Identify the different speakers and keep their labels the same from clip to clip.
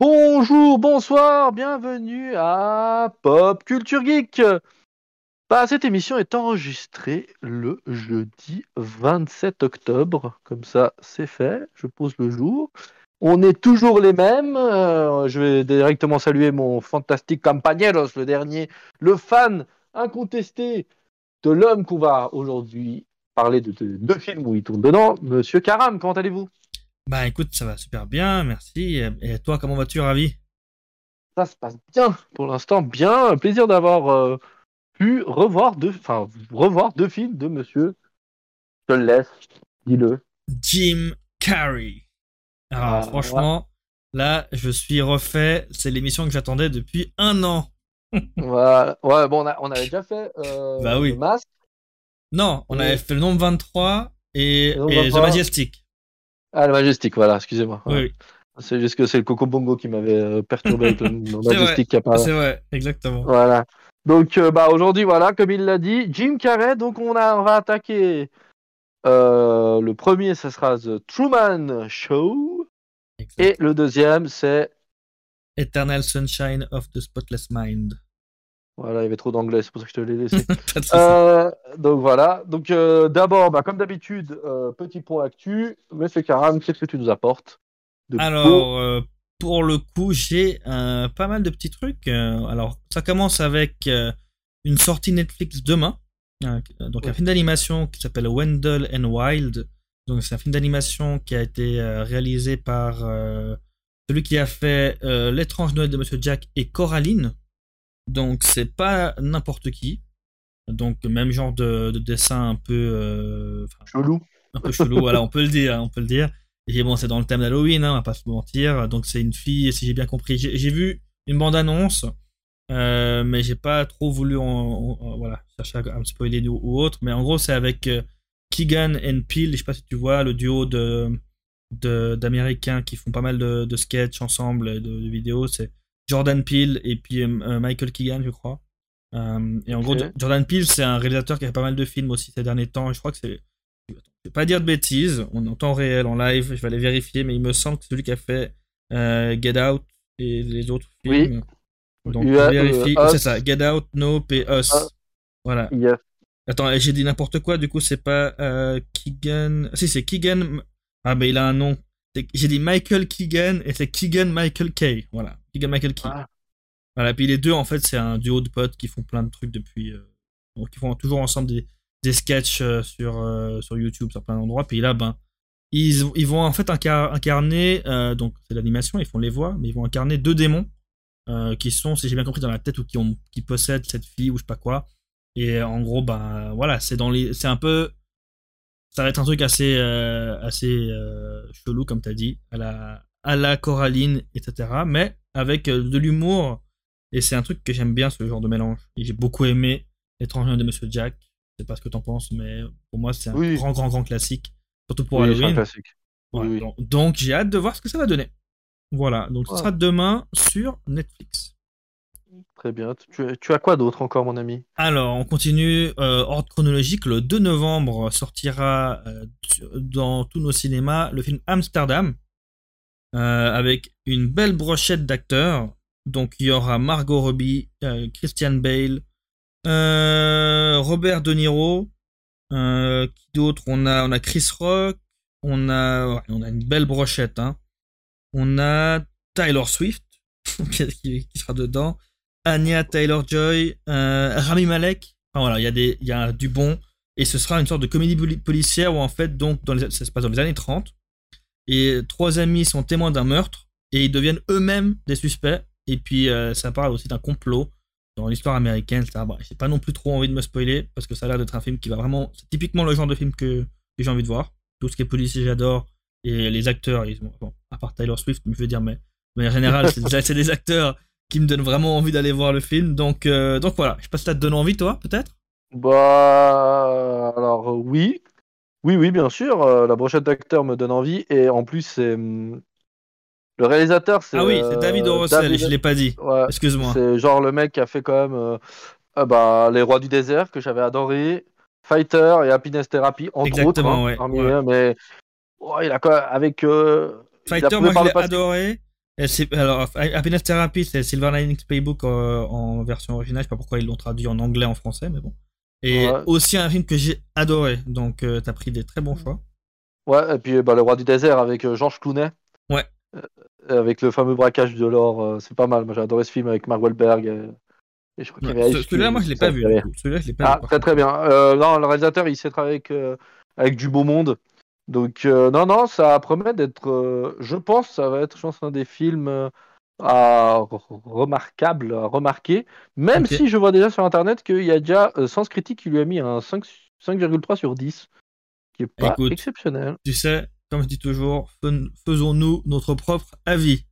Speaker 1: Bonjour, bonsoir, bienvenue à Pop Culture Geek. Bah, cette émission est enregistrée le jeudi 27 octobre. Comme ça, c'est fait. Je pose le jour. On est toujours les mêmes. Euh, je vais directement saluer mon fantastique compañeros, le dernier, le fan incontesté de l'homme qu'on va aujourd'hui parler de deux films où il tourne dedans. Monsieur Karam, comment allez-vous?
Speaker 2: Bah écoute, ça va super bien, merci. Et toi, comment vas-tu, Ravi?
Speaker 1: Ça se passe bien pour l'instant, bien. Plaisir d'avoir euh, pu revoir deux, enfin, revoir deux films de Monsieur. Je te le laisse, dis-le.
Speaker 2: Jim Carrey. Alors
Speaker 1: Ah,
Speaker 2: franchement, là, je suis refait. C'est l'émission que j'attendais depuis un an.
Speaker 1: Voilà. Ouais, bon, on, a- on avait déjà fait euh,
Speaker 2: Bah oui.
Speaker 1: le masque.
Speaker 2: Non, on avait fait le nombre 23 et,
Speaker 1: Le nombre
Speaker 2: et The
Speaker 1: 23.
Speaker 2: Majestic.
Speaker 1: Ah, le Majestic, voilà, excusez-moi.
Speaker 2: Oui,
Speaker 1: Ouais.
Speaker 2: oui.
Speaker 1: C'est juste que c'est le Coco Bongo qui m'avait euh, perturbé avec le, Majestic qui a pas.
Speaker 2: c'est vrai, exactement.
Speaker 1: Voilà. Donc, euh, bah, aujourd'hui, voilà, comme il l'a dit, Jim Carrey. Donc, on, a, on va attaquer. euh, le premier, ce sera The Truman Show. Et le deuxième, c'est.
Speaker 2: Eternal Sunshine of the Spotless Mind.
Speaker 1: Voilà, il y avait trop d'anglais, c'est pour ça que je te l'ai laissé. Euh, donc voilà. Donc euh, d'abord, bah, comme d'habitude, euh, petit point actu. Monsieur Karam, qu'est-ce que tu nous apportes de
Speaker 2: Alors, euh, pour le coup, j'ai pas mal de petits trucs. Alors, ça commence avec une sortie Netflix demain. Donc, un film d'animation qui s'appelle Wendell and Wild. Donc, c'est un film d'animation qui a été réalisé par celui qui a fait L'étrange Noël de Monsieur Jack et Coraline. Donc, c'est pas n'importe qui. Donc, même genre de, de dessin un peu. euh,
Speaker 1: chelou.
Speaker 2: un peu chelou, voilà, on peut le dire, on peut le dire. Et bon, c'est dans le thème d'Halloween, hein, on va pas se mentir. Donc c'est une fille, si j'ai bien compris. J'ai vu une bande-annonce, euh, mais j'ai pas trop voulu en, en- en- voilà, chercher à, me spoiler ou, ou autre. Mais en gros, c'est avec euh, Keegan and Peele, je sais pas si tu vois, le duo de d'Américains qui font pas mal de, de sketchs ensemble, de, de vidéos. C'est Jordan Peele et puis euh, euh, Michael Keegan, je crois. Euh, et en gros, Jordan Peele, c'est un réalisateur qui a fait pas mal de films aussi ces derniers temps. Je crois que c'est je vais pas dire de bêtises, on est en temps réel, en live, je vais aller vérifier, mais il me semble que c'est celui qui a fait Get Out et les autres
Speaker 1: Oui.
Speaker 2: films. Donc,
Speaker 1: Il y
Speaker 2: je
Speaker 1: a,
Speaker 2: vérifie.
Speaker 1: Us.
Speaker 2: c'est ça, Get Out, Nope et Us.
Speaker 1: Ah.
Speaker 2: Voilà. Attends, j'ai dit n'importe quoi, du coup, c'est pas euh, Keegan. Si, c'est Keegan. Ah, mais il a un nom. J'ai dit Michael Keegan et c'est Keegan Michael Kay. Voilà. Keegan Michael Key.
Speaker 1: Ah.
Speaker 2: Voilà. Puis les deux, en fait, c'est un duo de potes qui font plein de trucs depuis. euh, donc, ils font toujours ensemble des, des sketchs euh, sur, euh, sur YouTube, sur plein d'endroits. Puis là, ben, ils, ils vont en fait incar- incarner. euh, donc, c'est l'animation, ils font les voix, mais ils vont incarner deux démons qui sont, si j'ai bien compris, dans la tête ou qui, ont, qui possèdent cette fille ou je sais pas quoi. Et en gros, ben voilà, c'est dans les, c'est un peu, ça va être un truc assez, assez chelou comme t'as dit, à la, à la Coraline, etc. Mais avec euh, de l'humour. Et c'est un truc que j'aime bien, ce genre de mélange. Et j'ai beaucoup aimé L'étrange Noël de Monsieur Jack. Je sais pas ce que t'en penses, mais pour moi, c'est un
Speaker 1: Oui.
Speaker 2: grand, grand, grand classique. Surtout pour
Speaker 1: oui, c'est un
Speaker 2: Halloween.
Speaker 1: classique.
Speaker 2: Ouais,
Speaker 1: Oui, oui.
Speaker 2: donc- Donc j'ai hâte de voir ce que ça va donner. Voilà, donc ce
Speaker 1: Ouais.
Speaker 2: sera demain sur Netflix.
Speaker 1: Très bien. Tu, tu as quoi d'autre encore, mon ami?
Speaker 2: Alors, on continue. euh, ordre chronologique, le 2 novembre sortira euh, dans tous nos cinémas le film Amsterdam, euh, avec une belle brochette d'acteurs. Donc, il y aura Margot Robbie, euh, Christian Bale, euh, Robert De Niro. qui d'autre? On a, on a Chris Rock. On a, on a une belle brochette. Hein. On a Tyler Swift qui, sera dedans. Anya Taylor-Joy, euh, Rami Malek. Enfin voilà, il y a y a du bon. Et ce sera une sorte de comédie poli- policière où en fait, donc, ça se passe dans les années 30. Et trois amis sont témoins d'un meurtre et ils deviennent eux-mêmes des suspects. Et puis euh, ça parle aussi d'un complot dans l'histoire américaine. etc. Bon, j'ai pas non plus trop envie de me spoiler parce que ça a l'air d'être un film qui va vraiment. C'est typiquement le genre de film que, j'ai envie de voir. Tout ce qui est policier, j'adore. Et les acteurs, à part Tyler Swift, je veux dire, mais de manière générale, c'est des- acteurs qui me donnent vraiment envie d'aller voir le film. Donc, euh, voilà, je sais pas si ça te donne envie, toi, peut-être?
Speaker 1: Bah, alors oui, oui, oui, bien sûr. euh, la brochette d'acteurs me donne envie et en plus c'est hum, le réalisateur, c'est
Speaker 2: Ah oui, c'est
Speaker 1: euh,
Speaker 2: David O. Russell,
Speaker 1: David-
Speaker 2: je l'ai pas dit.
Speaker 1: Ouais,
Speaker 2: Excuse-moi.
Speaker 1: c'est genre le mec qui a fait quand même euh, ah bah, les Rois du désert que j'avais adoré, Fighter et Happiness Therapy entre
Speaker 2: Exactement,
Speaker 1: autres. hein,
Speaker 2: ouais,
Speaker 1: parmi
Speaker 2: ouais.
Speaker 1: eux, mais ouais, il a quand même avec euh, il a
Speaker 2: Fighter,
Speaker 1: prouvé
Speaker 2: moi,
Speaker 1: par
Speaker 2: je
Speaker 1: le
Speaker 2: l'ai
Speaker 1: passé-
Speaker 2: adoré. Et c'est- alors, Happiness Therapy, c'est Silver Linings Playbook euh, en version originale. Je sais pas pourquoi ils l'ont traduit en anglais, en français, mais bon. Et
Speaker 1: Ouais.
Speaker 2: aussi un film que j'ai adoré. Donc, euh, t'as pris des très bons choix.
Speaker 1: Ouais, et puis bah, Le Roi du désert avec euh, Georges Clooney.
Speaker 2: Ouais.
Speaker 1: Euh, avec le fameux braquage de l'or, euh, c'est pas mal. Moi j'ai adoré ce film avec Mark Wahlberg. euh, et je crois qu'il
Speaker 2: Ouais, Celui-là, moi, je l'ai pas vu. Celui-là, je l'ai pas
Speaker 1: Ah,
Speaker 2: vu.
Speaker 1: très très bien. Non, le réalisateur, il sait travailler avec, avec du beau monde. Donc, non, non, ça promet d'être. je pense, ça va être, je pense, un des films à re- remarquable, à remarquer. Même si je vois déjà sur internet qu'il y a déjà euh, Sens Critique qui lui a mis un 5 5,3 sur 10, qui est pas
Speaker 2: Écoute.
Speaker 1: exceptionnel.
Speaker 2: Tu sais, comme je dis toujours, fais- faisons-nous notre propre avis.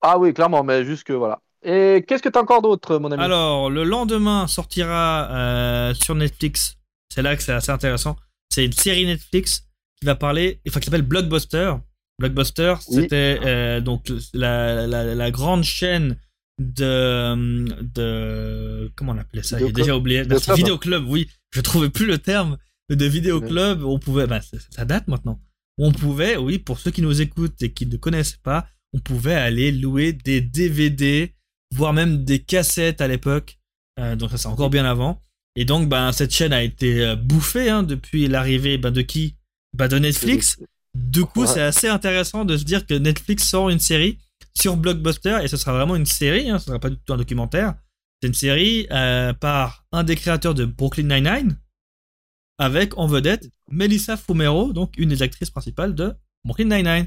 Speaker 1: Ah oui, clairement, mais juste que voilà. Et qu'est-ce que t'as encore d'autre, mon ami?
Speaker 2: Alors, le lendemain sortira euh, sur Netflix. C'est là que c'est assez intéressant. C'est une série Netflix qui va parler, enfin qui s'appelle Blockbuster. Blockbuster,
Speaker 1: Oui.
Speaker 2: c'était euh, donc la, la, la grande chaîne de, de comment on appelait ça? J'ai déjà oublié. Merci,
Speaker 1: Vidéoclub.
Speaker 2: Vidéoclub, oui. Je trouvais plus le terme de vidéoclub. On pouvait, bah, ça- ça date maintenant. On pouvait, oui, pour ceux qui nous écoutent et qui ne connaissent pas, on pouvait aller louer des DVD, voire même des cassettes à l'époque. Euh, donc ça c'est encore bien avant. Et donc ben cette chaîne a été euh, bouffée hein, depuis l'arrivée ben, de qui? Ben, De Netflix. Du coup
Speaker 1: Ouais.
Speaker 2: c'est assez intéressant de se dire que Netflix sort une série sur Blockbuster et ce sera vraiment une série, hein, ce sera pas du tout un documentaire. C'est une série euh, par un des créateurs de Brooklyn Nine-Nine avec en vedette Melissa Fumero, donc une des actrices principales de Brooklyn Nine-Nine.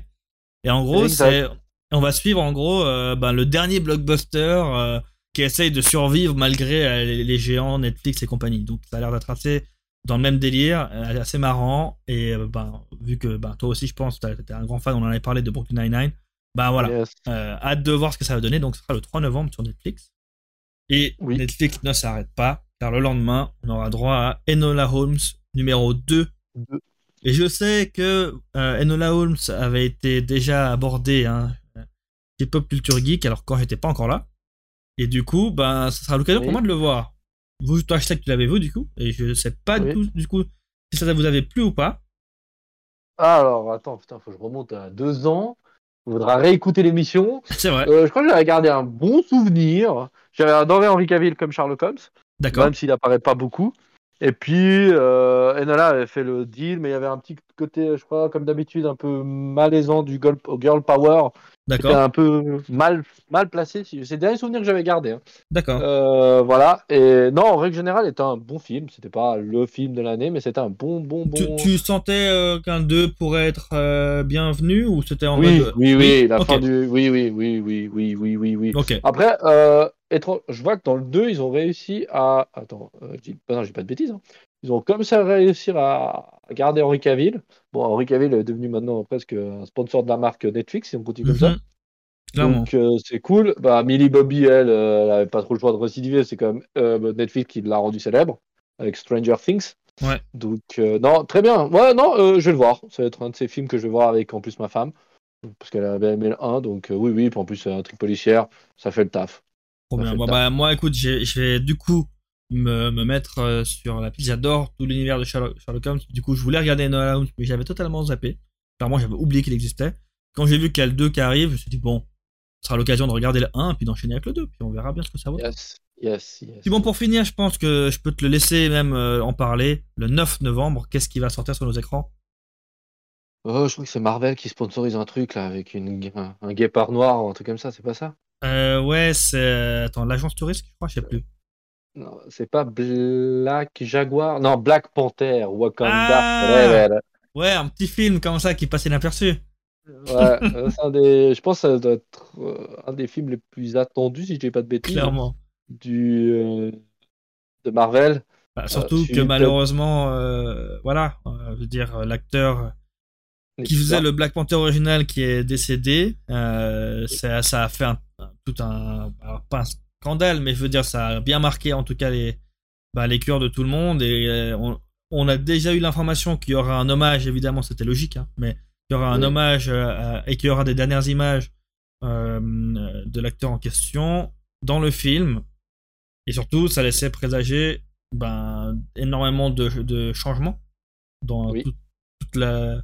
Speaker 2: Et en gros, c'est on va suivre en gros euh, ben, le dernier blockbuster euh, qui essaye de survivre malgré les, les géants Netflix et compagnie. Donc ça a l'air d'être assez dans le même délire, euh, assez marrant. Et ben, vu que ben, toi aussi, je pense, t'es t'es un grand fan, on en avait parlé de Brooklyn Nine-Nine. Ben voilà,
Speaker 1: Yes.
Speaker 2: euh, hâte de voir ce que ça va donner. Donc ce sera le 3 novembre sur Netflix. Et
Speaker 1: Oui.
Speaker 2: Netflix ne s'arrête pas, car le lendemain, on aura droit à Enola Holmes numéro 2.
Speaker 1: Deux.
Speaker 2: Et je sais que euh, Enola Holmes avait été déjà abordé hein, chez Pop Culture Geek, alors quand j'étais pas encore là. Et du coup, ben, ça sera l'occasion
Speaker 1: Oui.
Speaker 2: pour moi de le voir. Vous, toi, je sais que tu l'avais vu du coup, et je sais pas du
Speaker 1: Oui.
Speaker 2: tout, du coup, si ça vous avait plu ou pas.
Speaker 1: Alors, attends, putain, faut que je remonte à deux ans. Il faudra réécouter l'émission.
Speaker 2: C'est vrai,
Speaker 1: Euh, je crois que j'avais gardé un bon souvenir. J'avais adoré Henry Cavill comme Sherlock Holmes,
Speaker 2: d'accord.
Speaker 1: même s'il apparaît pas beaucoup. Et puis, euh, Enola avait fait le deal, mais il y avait un petit côté, je crois, comme d'habitude, un peu malaisant du girl power. C'était
Speaker 2: D'accord,
Speaker 1: un peu mal, mal placé. C'est le dernier souvenir que j'avais gardé. hein.
Speaker 2: d'accord.
Speaker 1: Euh, voilà. Et non, en règle générale, c'était un bon film. C'était pas le film de l'année, mais c'était un bon, bon, bon.
Speaker 2: Tu, tu sentais euh, qu'un 2 pourrait être euh, bienvenu ou c'était en
Speaker 1: oui,
Speaker 2: mode.
Speaker 1: oui, oui, la
Speaker 2: Ok.
Speaker 1: fin du. Oui, oui, oui, oui, oui, oui, oui, oui. Après, euh, étrange- je vois que dans le 2, ils ont réussi à. Attends, euh, je dis... ah non, j'ai pas de bêtises. hein. Ils ont comme ça réussi à garder Henry Cavill. Bon, Henry Cavill est devenu maintenant presque un sponsor de la marque Netflix, si on continue comme ça.
Speaker 2: Mhm. Clairement.
Speaker 1: Donc euh, c'est cool. Bah, Millie Bobby, elle, euh, elle avait pas trop le choix de récidiver. C'est quand même Netflix qui l'a rendu célèbre avec Stranger Things.
Speaker 2: Ouais.
Speaker 1: Donc euh, non, très bien. Ouais, non, je vais le voir. Ça va être un de ces films que je vais voir avec en plus ma femme. Parce qu'elle avait aimé le 1. Donc euh, oui, oui. Puis en plus, c'est un truc policière. Ça fait le taf.
Speaker 2: Trop bien. Bon, bah, moi, écoute, je vais du coup me, me mettre euh, sur la piste. J'adore tout l'univers de Sherlock, Sherlock Holmes. Du coup, je voulais regarder Enola Holmes, mais j'avais totalement zappé. Clairement, j'avais oublié qu'il existait. Quand j'ai vu qu'il y a le 2 qui arrive, je me suis dit, bon, ce sera l'occasion de regarder le 1 et puis d'enchaîner avec le 2. Puis on verra bien ce que ça vaut.
Speaker 1: Yes, yes, yes.
Speaker 2: Puis bon, pour finir, je pense que je peux te le laisser même euh, en parler. Le 9 novembre, qu'est-ce qui va sortir sur nos écrans?
Speaker 1: Oh, je crois que c'est Marvel qui sponsorise un truc là avec une, un, un guépard noir ou un truc comme ça. C'est pas ça?
Speaker 2: Euh, Ouais, c'est. Attends, l'agence touriste, je crois, je sais plus.
Speaker 1: Non, c'est pas Black Jaguar. Non, Black Panther. Wakanda.
Speaker 2: Ah. Ouais, un petit film comme ça qui passait inaperçu.
Speaker 1: Ouais, euh, c'est un des, je pense que ça doit être euh, un des films les plus attendus, si je dis pas de bêtises,
Speaker 2: Clairement.
Speaker 1: du, euh, de Marvel.
Speaker 2: Bah, surtout que malheureusement, euh, voilà, euh, je veux dire, euh, l'acteur qui faisait le Black Panther original qui est décédé, euh, ça, ça a fait un, tout un, alors pas un scandale, mais je veux dire, ça a bien marqué en tout cas les, bah, les cœurs de tout le monde et euh, on, on a déjà eu l'information qu'il y aura un hommage, évidemment, c'était logique, hein, mais il y aura un
Speaker 1: Oui.
Speaker 2: hommage euh, et qu'il y aura des dernières images euh, de l'acteur en question dans le film. Et surtout, ça laissait présager ben, énormément de, de changements dans
Speaker 1: Oui.
Speaker 2: toute la,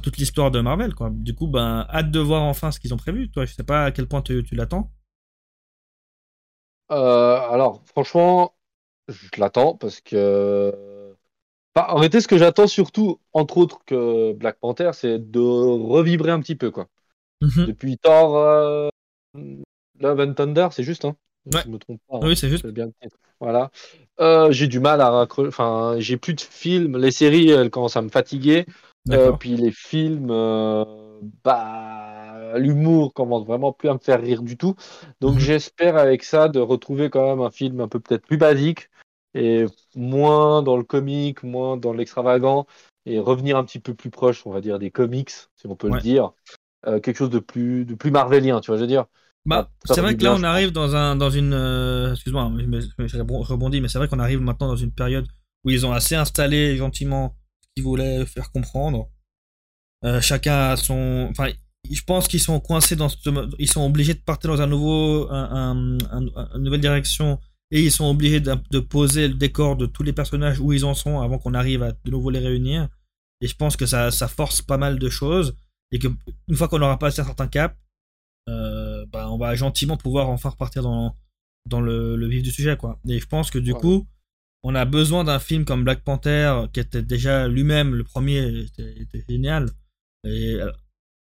Speaker 2: toute l'histoire de Marvel. Quoi. Du coup, ben, hâte de voir enfin ce qu'ils ont prévu. Toi, je sais pas à quel point tu, tu l'attends.
Speaker 1: Euh, alors, franchement, je l'attends parce que. En réalité, ce que j'attends surtout, entre autres que Black Panther, c'est de revibrer un petit peu. quoi.
Speaker 2: Mhm.
Speaker 1: Depuis Thor euh, Love and Thunder, c'est juste, hein
Speaker 2: Ouais.
Speaker 1: Je me trompe pas. hein.
Speaker 2: Oui, c'est juste.
Speaker 1: Bien. Voilà. Euh, j'ai du mal à raccrocher. Enfin, j'ai plus de films. Les séries, elles commencent à me fatiguer. Euh, puis les films, euh, bah, l'humour commence vraiment plus à me faire rire du tout. Donc
Speaker 2: Mhm.
Speaker 1: j'espère avec ça de retrouver quand même un film un peu peut-être plus basique et moins dans le comique, moins dans l'extravagant et revenir un petit peu plus proche, on va dire, des comics, si on peut
Speaker 2: Ouais.
Speaker 1: le dire. Euh, quelque chose de plus, de plus marvelien, tu vois, je veux dire?
Speaker 2: Bah,
Speaker 1: Ah,
Speaker 2: c'est vrai que là, on
Speaker 1: je
Speaker 2: arrive dans, un, dans une. euh, Excuse-moi, mais je rebondis, mais c'est vrai qu'on arrive maintenant dans une période où ils ont assez installé gentiment ce qu'ils voulaient faire comprendre. Euh, chacun a son. Enfin, je pense qu'ils sont coincés dans ce. Ils sont obligés de partir dans un nouveau. Un, un- un- une nouvelle direction. Et ils sont obligés de, de poser le décor de tous les personnages où ils en sont avant qu'on arrive à de nouveau les réunir. Et je pense que ça, ça force pas mal de choses. Et que une fois qu'on aura passé un certain cap, euh, bah, on va gentiment pouvoir enfin repartir dans, dans le, le vif du sujet. Quoi. Et je pense que du
Speaker 1: Ouais.
Speaker 2: coup, on a besoin d'un film comme Black Panther, qui était déjà lui-même, le premier était, était génial. Et euh,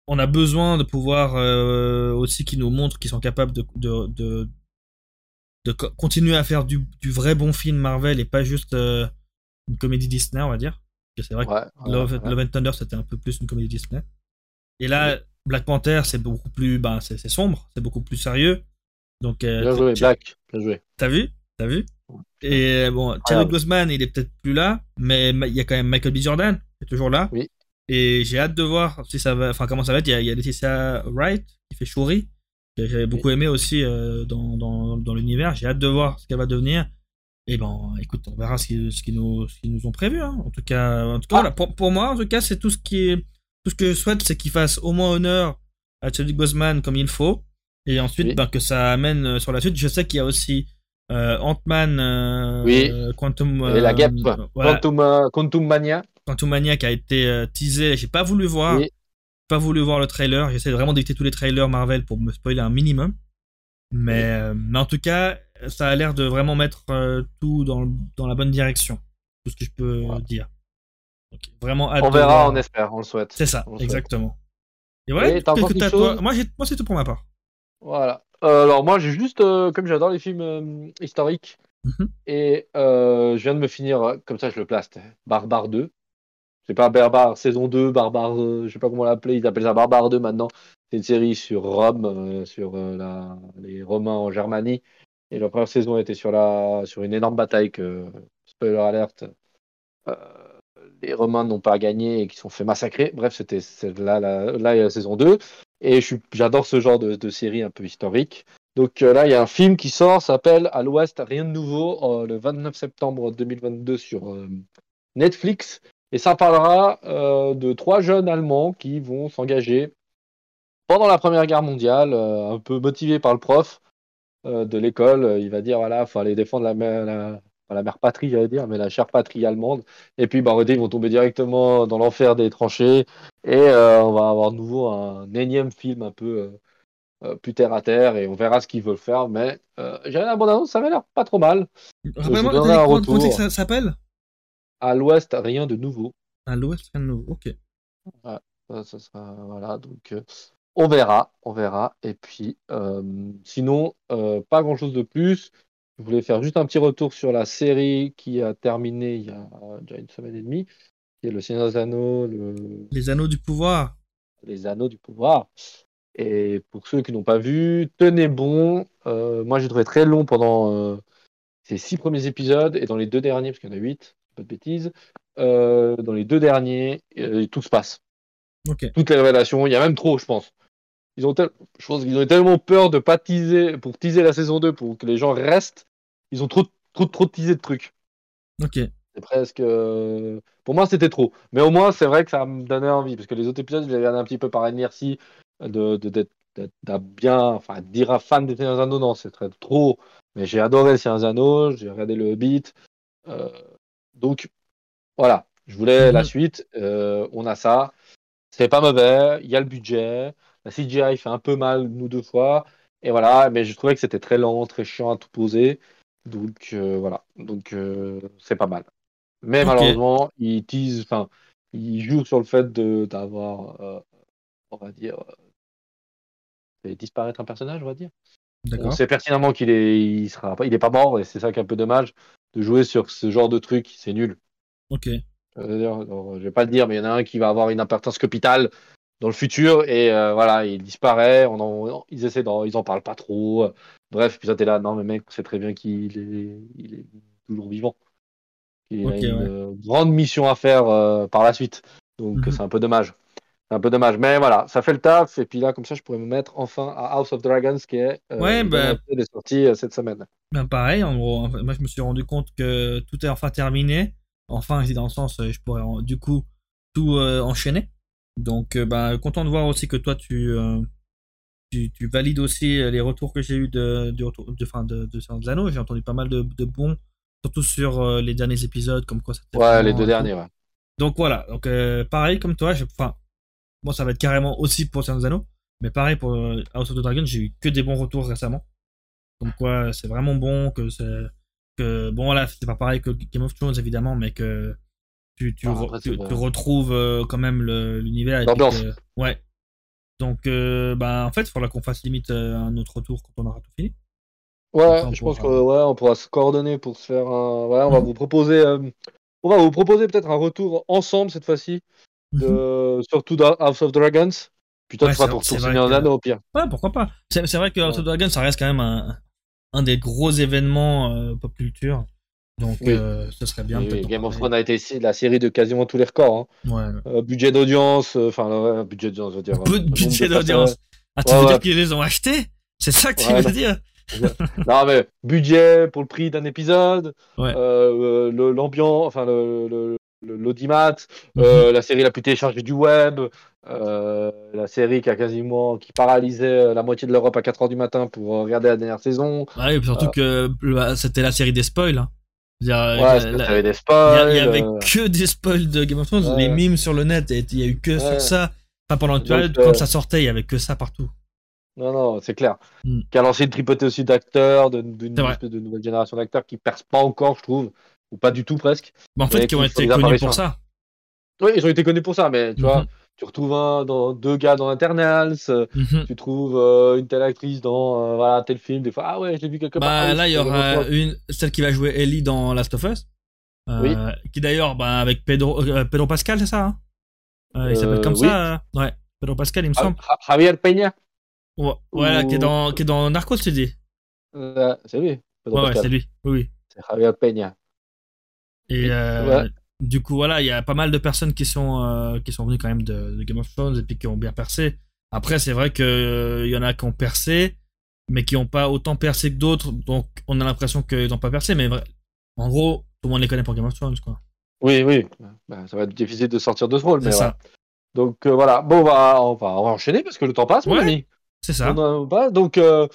Speaker 2: on a besoin de pouvoir euh, aussi qu'ils nous montrent qu'ils sont capables de, de, de, de co- continuer à faire du, du vrai bon film Marvel et pas juste euh, une comédie Disney, on va dire. C'est vrai que
Speaker 1: Ouais,
Speaker 2: Love,
Speaker 1: ouais.
Speaker 2: Love and Thunder, c'était un peu plus une comédie Disney. Et là, Black Panther, c'est beaucoup plus, ben, c'est sombre, c'est beaucoup plus sérieux. Donc, euh,
Speaker 1: Bien joué, Black. Bien joué.
Speaker 2: t'as vu, t'as vu? Et euh, bon, Chadwick Boseman, il est peut-être plus là, mais ma- il y a quand même Michael B. Jordan, qui est toujours là.
Speaker 1: Oui.
Speaker 2: Et j'ai hâte de voir si ça va, enfin comment ça va être. Il y a, il y a Laetitia Wright qui fait Shuri, que j'avais beaucoup aimé aussi euh, dans, dans, dans l'univers. J'ai hâte de voir ce qu'elle va devenir. Et ben, écoute, on verra ce qu'ils ce qu'ils nous, qu'ils nous ont prévu. Hein. En tout cas, en tout cas
Speaker 1: Ah.
Speaker 2: voilà, pour, pour moi, en tout cas, c'est tout ce qui est, tout ce que je souhaite, c'est qu'ils fassent au moins honneur à Chadwick Boseman comme il faut. Et ensuite,
Speaker 1: Oui.
Speaker 2: ben, que ça amène euh, sur la suite. Je sais qu'il y a aussi euh, Ant-Man, euh,
Speaker 1: Oui.
Speaker 2: euh, Quantum,
Speaker 1: Et la
Speaker 2: euh,
Speaker 1: guêpe.
Speaker 2: voilà,
Speaker 1: Quantum, Quantum Mania.
Speaker 2: Quantum Mania qui a été teasé. J'ai pas voulu voir,
Speaker 1: Oui.
Speaker 2: pas voulu voir le trailer. J'essaie vraiment d'éviter tous les trailers Marvel pour me spoiler un minimum. Mais, mais en tout cas, ça a l'air de vraiment mettre tout dans, dans la bonne direction. Tout ce que je peux dire. Donc, vraiment hâte
Speaker 1: On
Speaker 2: de
Speaker 1: verra,
Speaker 2: voir.
Speaker 1: on espère, on le souhaite.
Speaker 2: C'est ça,
Speaker 1: On le souhaite.
Speaker 2: exactement. Et voilà,
Speaker 1: Et t'as,
Speaker 2: toi Moi, moi c'est tout pour ma part.
Speaker 1: Voilà. Euh, alors moi j'ai juste, euh, comme j'adore les films euh, historiques,
Speaker 2: Mhm.
Speaker 1: et je viens de me finir, comme ça je le place, Barbare 2. C'est pas Barbare saison 2, Barbare, je sais pas comment l'appeler, ils appellent ça Barbare 2 maintenant. C'est une série sur Rome, sur la, les Romains en Germanie. Et la première saison était sur, la, sur une énorme bataille que, spoiler alerte, euh, les Romains n'ont pas gagné et qui sont fait massacrer. Bref, c'était là, là, là, la saison 2. Et j'adore ce genre de, de série un peu historique. Donc euh, là, il y a un film qui sort, s'appelle À l'Ouest, rien de nouveau, euh, le 29 septembre 2022 sur euh, Netflix. Et ça parlera euh, de trois jeunes Allemands qui vont s'engager pendant la Première Guerre mondiale, un peu motivés par le prof de l'école. Il va dire, voilà, il faut aller défendre la la mère patrie, j'allais dire, mais la chère patrie allemande. Et puis, bah, réalité, ils vont tomber directement dans l'enfer des tranchées. Et euh, on va avoir de nouveau un énième film un peu euh, euh, plus terre à terre. Et on verra ce qu'ils veulent faire. Mais euh, j'ai la bonne annonce, ça m'a l'air pas trop mal.
Speaker 2: Rappelle-moi, comment- ça s'appelle?
Speaker 1: À l'ouest, rien de nouveau.
Speaker 2: À l'ouest, rien de nouveau. Ok.
Speaker 1: Ça, ça sera, voilà, donc on verra, on verra. Et puis, sinon, pas grand-chose de plus. Je voulais faire juste un petit retour sur la série qui a terminé il y a déjà une semaine et demie, qui est Le Seigneur des Anneaux, le-
Speaker 2: Les anneaux du pouvoir.
Speaker 1: Les Anneaux du Pouvoir. Et pour ceux qui n'ont pas vu, tenez bon. Euh, moi, j'ai trouvé très long pendant euh, ces six premiers épisodes et dans les deux derniers, parce qu'il y en a huit, pas de bêtises, euh, dans les deux derniers, tout se passe toutes les révélations. Il y a même trop, je pense. Ils ont, tel- je pense qu'ils ont tellement peur de pas teaser, pour teaser la saison 2, pour que les gens restent. Ils ont trop, trop, trop teasé de trucs.
Speaker 2: Ok.
Speaker 1: C'est presque. euh, Pour moi, c'était trop. Mais au moins, c'est vrai que ça me donnait envie. Parce que les autres épisodes, je les regardais un petit peu par inertie. De, de, d'être- d'être- d'être bien. Enfin, dire un fan des Seigneurs Anneaux, non, c'est très trop. Mais j'ai adoré les Seigneurs des Anneaux. J'ai regardé le Hobbit. Euh, donc, voilà. Je voulais la
Speaker 2: Mhm.
Speaker 1: suite. Euh, on a ça. c'est pas mauvais, il y a le budget, la CGI fait un peu mal nous deux fois, et voilà, mais je trouvais que c'était très lent, très chiant à tout poser, donc euh, voilà, donc euh, c'est pas mal. Mais malheureusement, il tease, enfin, il joue sur le fait de d'avoir, euh, on va dire, fait disparaître un personnage, on va dire. On sait pertinemment qu'il est, il sera, pas- il est pas mort, et c'est ça qui est un peu dommage de jouer sur ce genre de truc, c'est nul.
Speaker 2: Ok.
Speaker 1: Je vais pas le dire, mais il y en a un qui va avoir une importance capitale dans le futur et euh, voilà, il disparaît. On en- ils essaient d'en, ils en parlent pas trop. Bref, puis ça t'es là, non mais mec, on sait très bien qu'il est, il est toujours vivant. Il
Speaker 2: Ok,
Speaker 1: a une
Speaker 2: ouais.
Speaker 1: grande mission à faire euh, par la suite, donc
Speaker 2: Mhm.
Speaker 1: c'est un peu dommage. C'est un peu dommage, mais voilà, ça fait le taf et puis là, comme ça, je pourrais me mettre enfin à House of Dragons qui est euh,
Speaker 2: Ouais, bah-
Speaker 1: sorti euh, cette semaine.
Speaker 2: Ben pareil, en gros, moi je me suis rendu compte que tout est enfin terminé. Enfin, c'est dans le sens, je pourrais du coup tout enchaîner. Donc, euh, ben, content de voir aussi que toi tu, euh, tu, tu valides aussi euh, les retours que j'ai eu de, du retour, de, fin, de, de Seigneur des Anneaux. J'ai entendu pas mal de, de bons, surtout sur les derniers épisodes, comme quoi c'était.
Speaker 1: Ouais, les deux derniers, ouais.
Speaker 2: Donc voilà, donc euh, pareil comme toi, je- enfin, moi ça va être carrément aussi pour Seigneur des Anneaux, mais pareil pour House of the Dragon, j'ai eu que des bons retours récemment. Comme quoi c'est vraiment bon, que c'est. Que, bon voilà, c'est pas pareil que Game of Thrones évidemment, mais que tu, tu,
Speaker 1: après,
Speaker 2: retrouves euh, quand même l'univers.
Speaker 1: L'ambiance.
Speaker 2: que- Ouais. Donc, euh, bah, en fait, il faudra qu'on fasse limite euh, un autre retour quand on aura tout fini.
Speaker 1: Ouais, je pense que
Speaker 2: pourra-
Speaker 1: ouais, on pourra se coordonner pour se faire un. Ouais, on va
Speaker 2: Mhm.
Speaker 1: vous proposer. euh, On va vous proposer peut-être un retour ensemble cette fois-ci,
Speaker 2: Mhm.
Speaker 1: de... surtout House of Dragons. Puis toi,
Speaker 2: Ouais,
Speaker 1: tu Seigneur
Speaker 2: que-
Speaker 1: des Anneaux au pire.
Speaker 2: Ouais, pourquoi pas. C'est vrai que House of
Speaker 1: Ouais.
Speaker 2: Dragon, ça reste quand même un, un des gros événements euh, pop culture. Donc,
Speaker 1: Oui.
Speaker 2: euh, ce serait bien
Speaker 1: Et Game of. Thrones a été la série de quasiment tous les records. hein.
Speaker 2: Ouais.
Speaker 1: Euh, budget d'audience, euh, enfin, ouais, budget d'audience, je veux dire.
Speaker 2: Peu de
Speaker 1: nombre
Speaker 2: budget d'audience. Ah, tu
Speaker 1: Ouais,
Speaker 2: veux
Speaker 1: ouais.
Speaker 2: dire qu'ils les ont achetés? C'est ça que tu
Speaker 1: Ouais,
Speaker 2: veux
Speaker 1: non.
Speaker 2: dire?
Speaker 1: Non, mais budget pour le prix d'un épisode,
Speaker 2: Ouais.
Speaker 1: l'ambiance, enfin, le- l'audimat,
Speaker 2: Mhm.
Speaker 1: La série la plus téléchargée du web, euh, la série qui a quasiment qui paralysait la moitié de l'Europe à 4h du matin pour regarder la dernière saison.
Speaker 2: Ah oui, surtout que c'était la série des spoils. Hein. Euh,
Speaker 1: Ouais, des
Speaker 2: Il y,
Speaker 1: spoils.
Speaker 2: il y avait
Speaker 1: euh,
Speaker 2: que des spoils de Game of Thrones,
Speaker 1: Ouais.
Speaker 2: les mimes sur le net, et il y a eu que
Speaker 1: Ouais.
Speaker 2: sur ça. Enfin, pendant tu vois,
Speaker 1: Donc,
Speaker 2: quand
Speaker 1: euh,
Speaker 2: ça sortait, il y avait que ça partout.
Speaker 1: Non, non, c'est clair.
Speaker 2: Mm.
Speaker 1: Qui a lancé une tripotée aussi d'acteurs, de- d'une
Speaker 2: C'est vrai.
Speaker 1: espèce de nouvelle génération d'acteurs qui percent pas encore, je trouve, ou pas du tout presque.
Speaker 2: Mais en fait, qui ont été connus pour ça.
Speaker 1: Oui, ils ont été connus pour ça, mais tu
Speaker 2: Mhm.
Speaker 1: vois, tu retrouves un dans deux gars dans Internals, euh,
Speaker 2: Mhm.
Speaker 1: tu trouves euh, une telle actrice dans euh, voilà tel film, des fois ah ouais, je l'ai vu quelque part.
Speaker 2: Bah,
Speaker 1: Ah
Speaker 2: là, il y aura une, celle qui va jouer Ellie dans Last of Us. Euh,
Speaker 1: Oui.
Speaker 2: Qui d'ailleurs, bah, avec Pedro, Pedro Pascal, c'est ça hein? Il s'appelle comme
Speaker 1: oui.
Speaker 2: ça Ouais, Pedro Pascal, il me
Speaker 1: Ah,
Speaker 2: semble.
Speaker 1: Ja- Javier Peña,
Speaker 2: Ouais, Voilà, qui est dans, qui est dans Narcos, tu dis?
Speaker 1: C'est lui. Pedro
Speaker 2: Ouais, c'est lui. Oui, oui.
Speaker 1: C'est Javier Peña.
Speaker 2: Et
Speaker 1: Ouais.
Speaker 2: Du coup, voilà, il y a pas mal de personnes qui sont, euh, qui sont venues quand même de, de Game of Thrones et puis qui ont bien percé. Après, c'est vrai qu'il y en a qui ont percé, mais qui n'ont pas autant percé que d'autres, donc on a l'impression qu'ils n'ont pas percé, mais vrai- en gros, tout le monde les connaît pour Game of Thrones, quoi.
Speaker 1: Oui, oui. Bah, ça va être difficile de sortir de ce rôle,
Speaker 2: C'est
Speaker 1: mais
Speaker 2: ça.
Speaker 1: Donc euh, voilà. Bon, on va, on va, on va enchaîner parce que le temps passe, mon
Speaker 2: Ouais.
Speaker 1: ami.
Speaker 2: C'est ça.
Speaker 1: On Donc euh,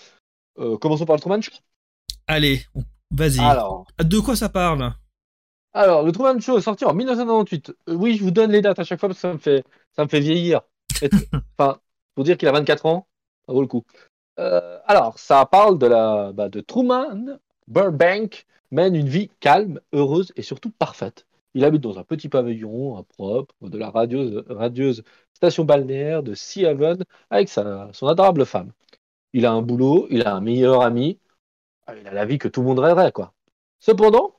Speaker 1: euh, commençons par le Truman Show.
Speaker 2: Allez, vas-y.
Speaker 1: Alors,
Speaker 2: De quoi ça parle?
Speaker 1: Alors, le Truman Show est sorti en 1998. Euh, oui, je vous donne les dates à chaque fois parce que ça me fait, ça me fait vieillir. Enfin, pour dire qu'il a 24 ans, ça vaut le coup. Euh, alors, ça parle de la, bah, de Truman Burbank mène une vie calme, heureuse et surtout parfaite. Il habite dans un petit pavillon à propre de la radieuse, radieuse station balnéaire de Sea Haven avec sa, son adorable femme. Il a un boulot, il a un meilleur ami, Ah, il a la vie que tout le monde rêverait, quoi. Cependant,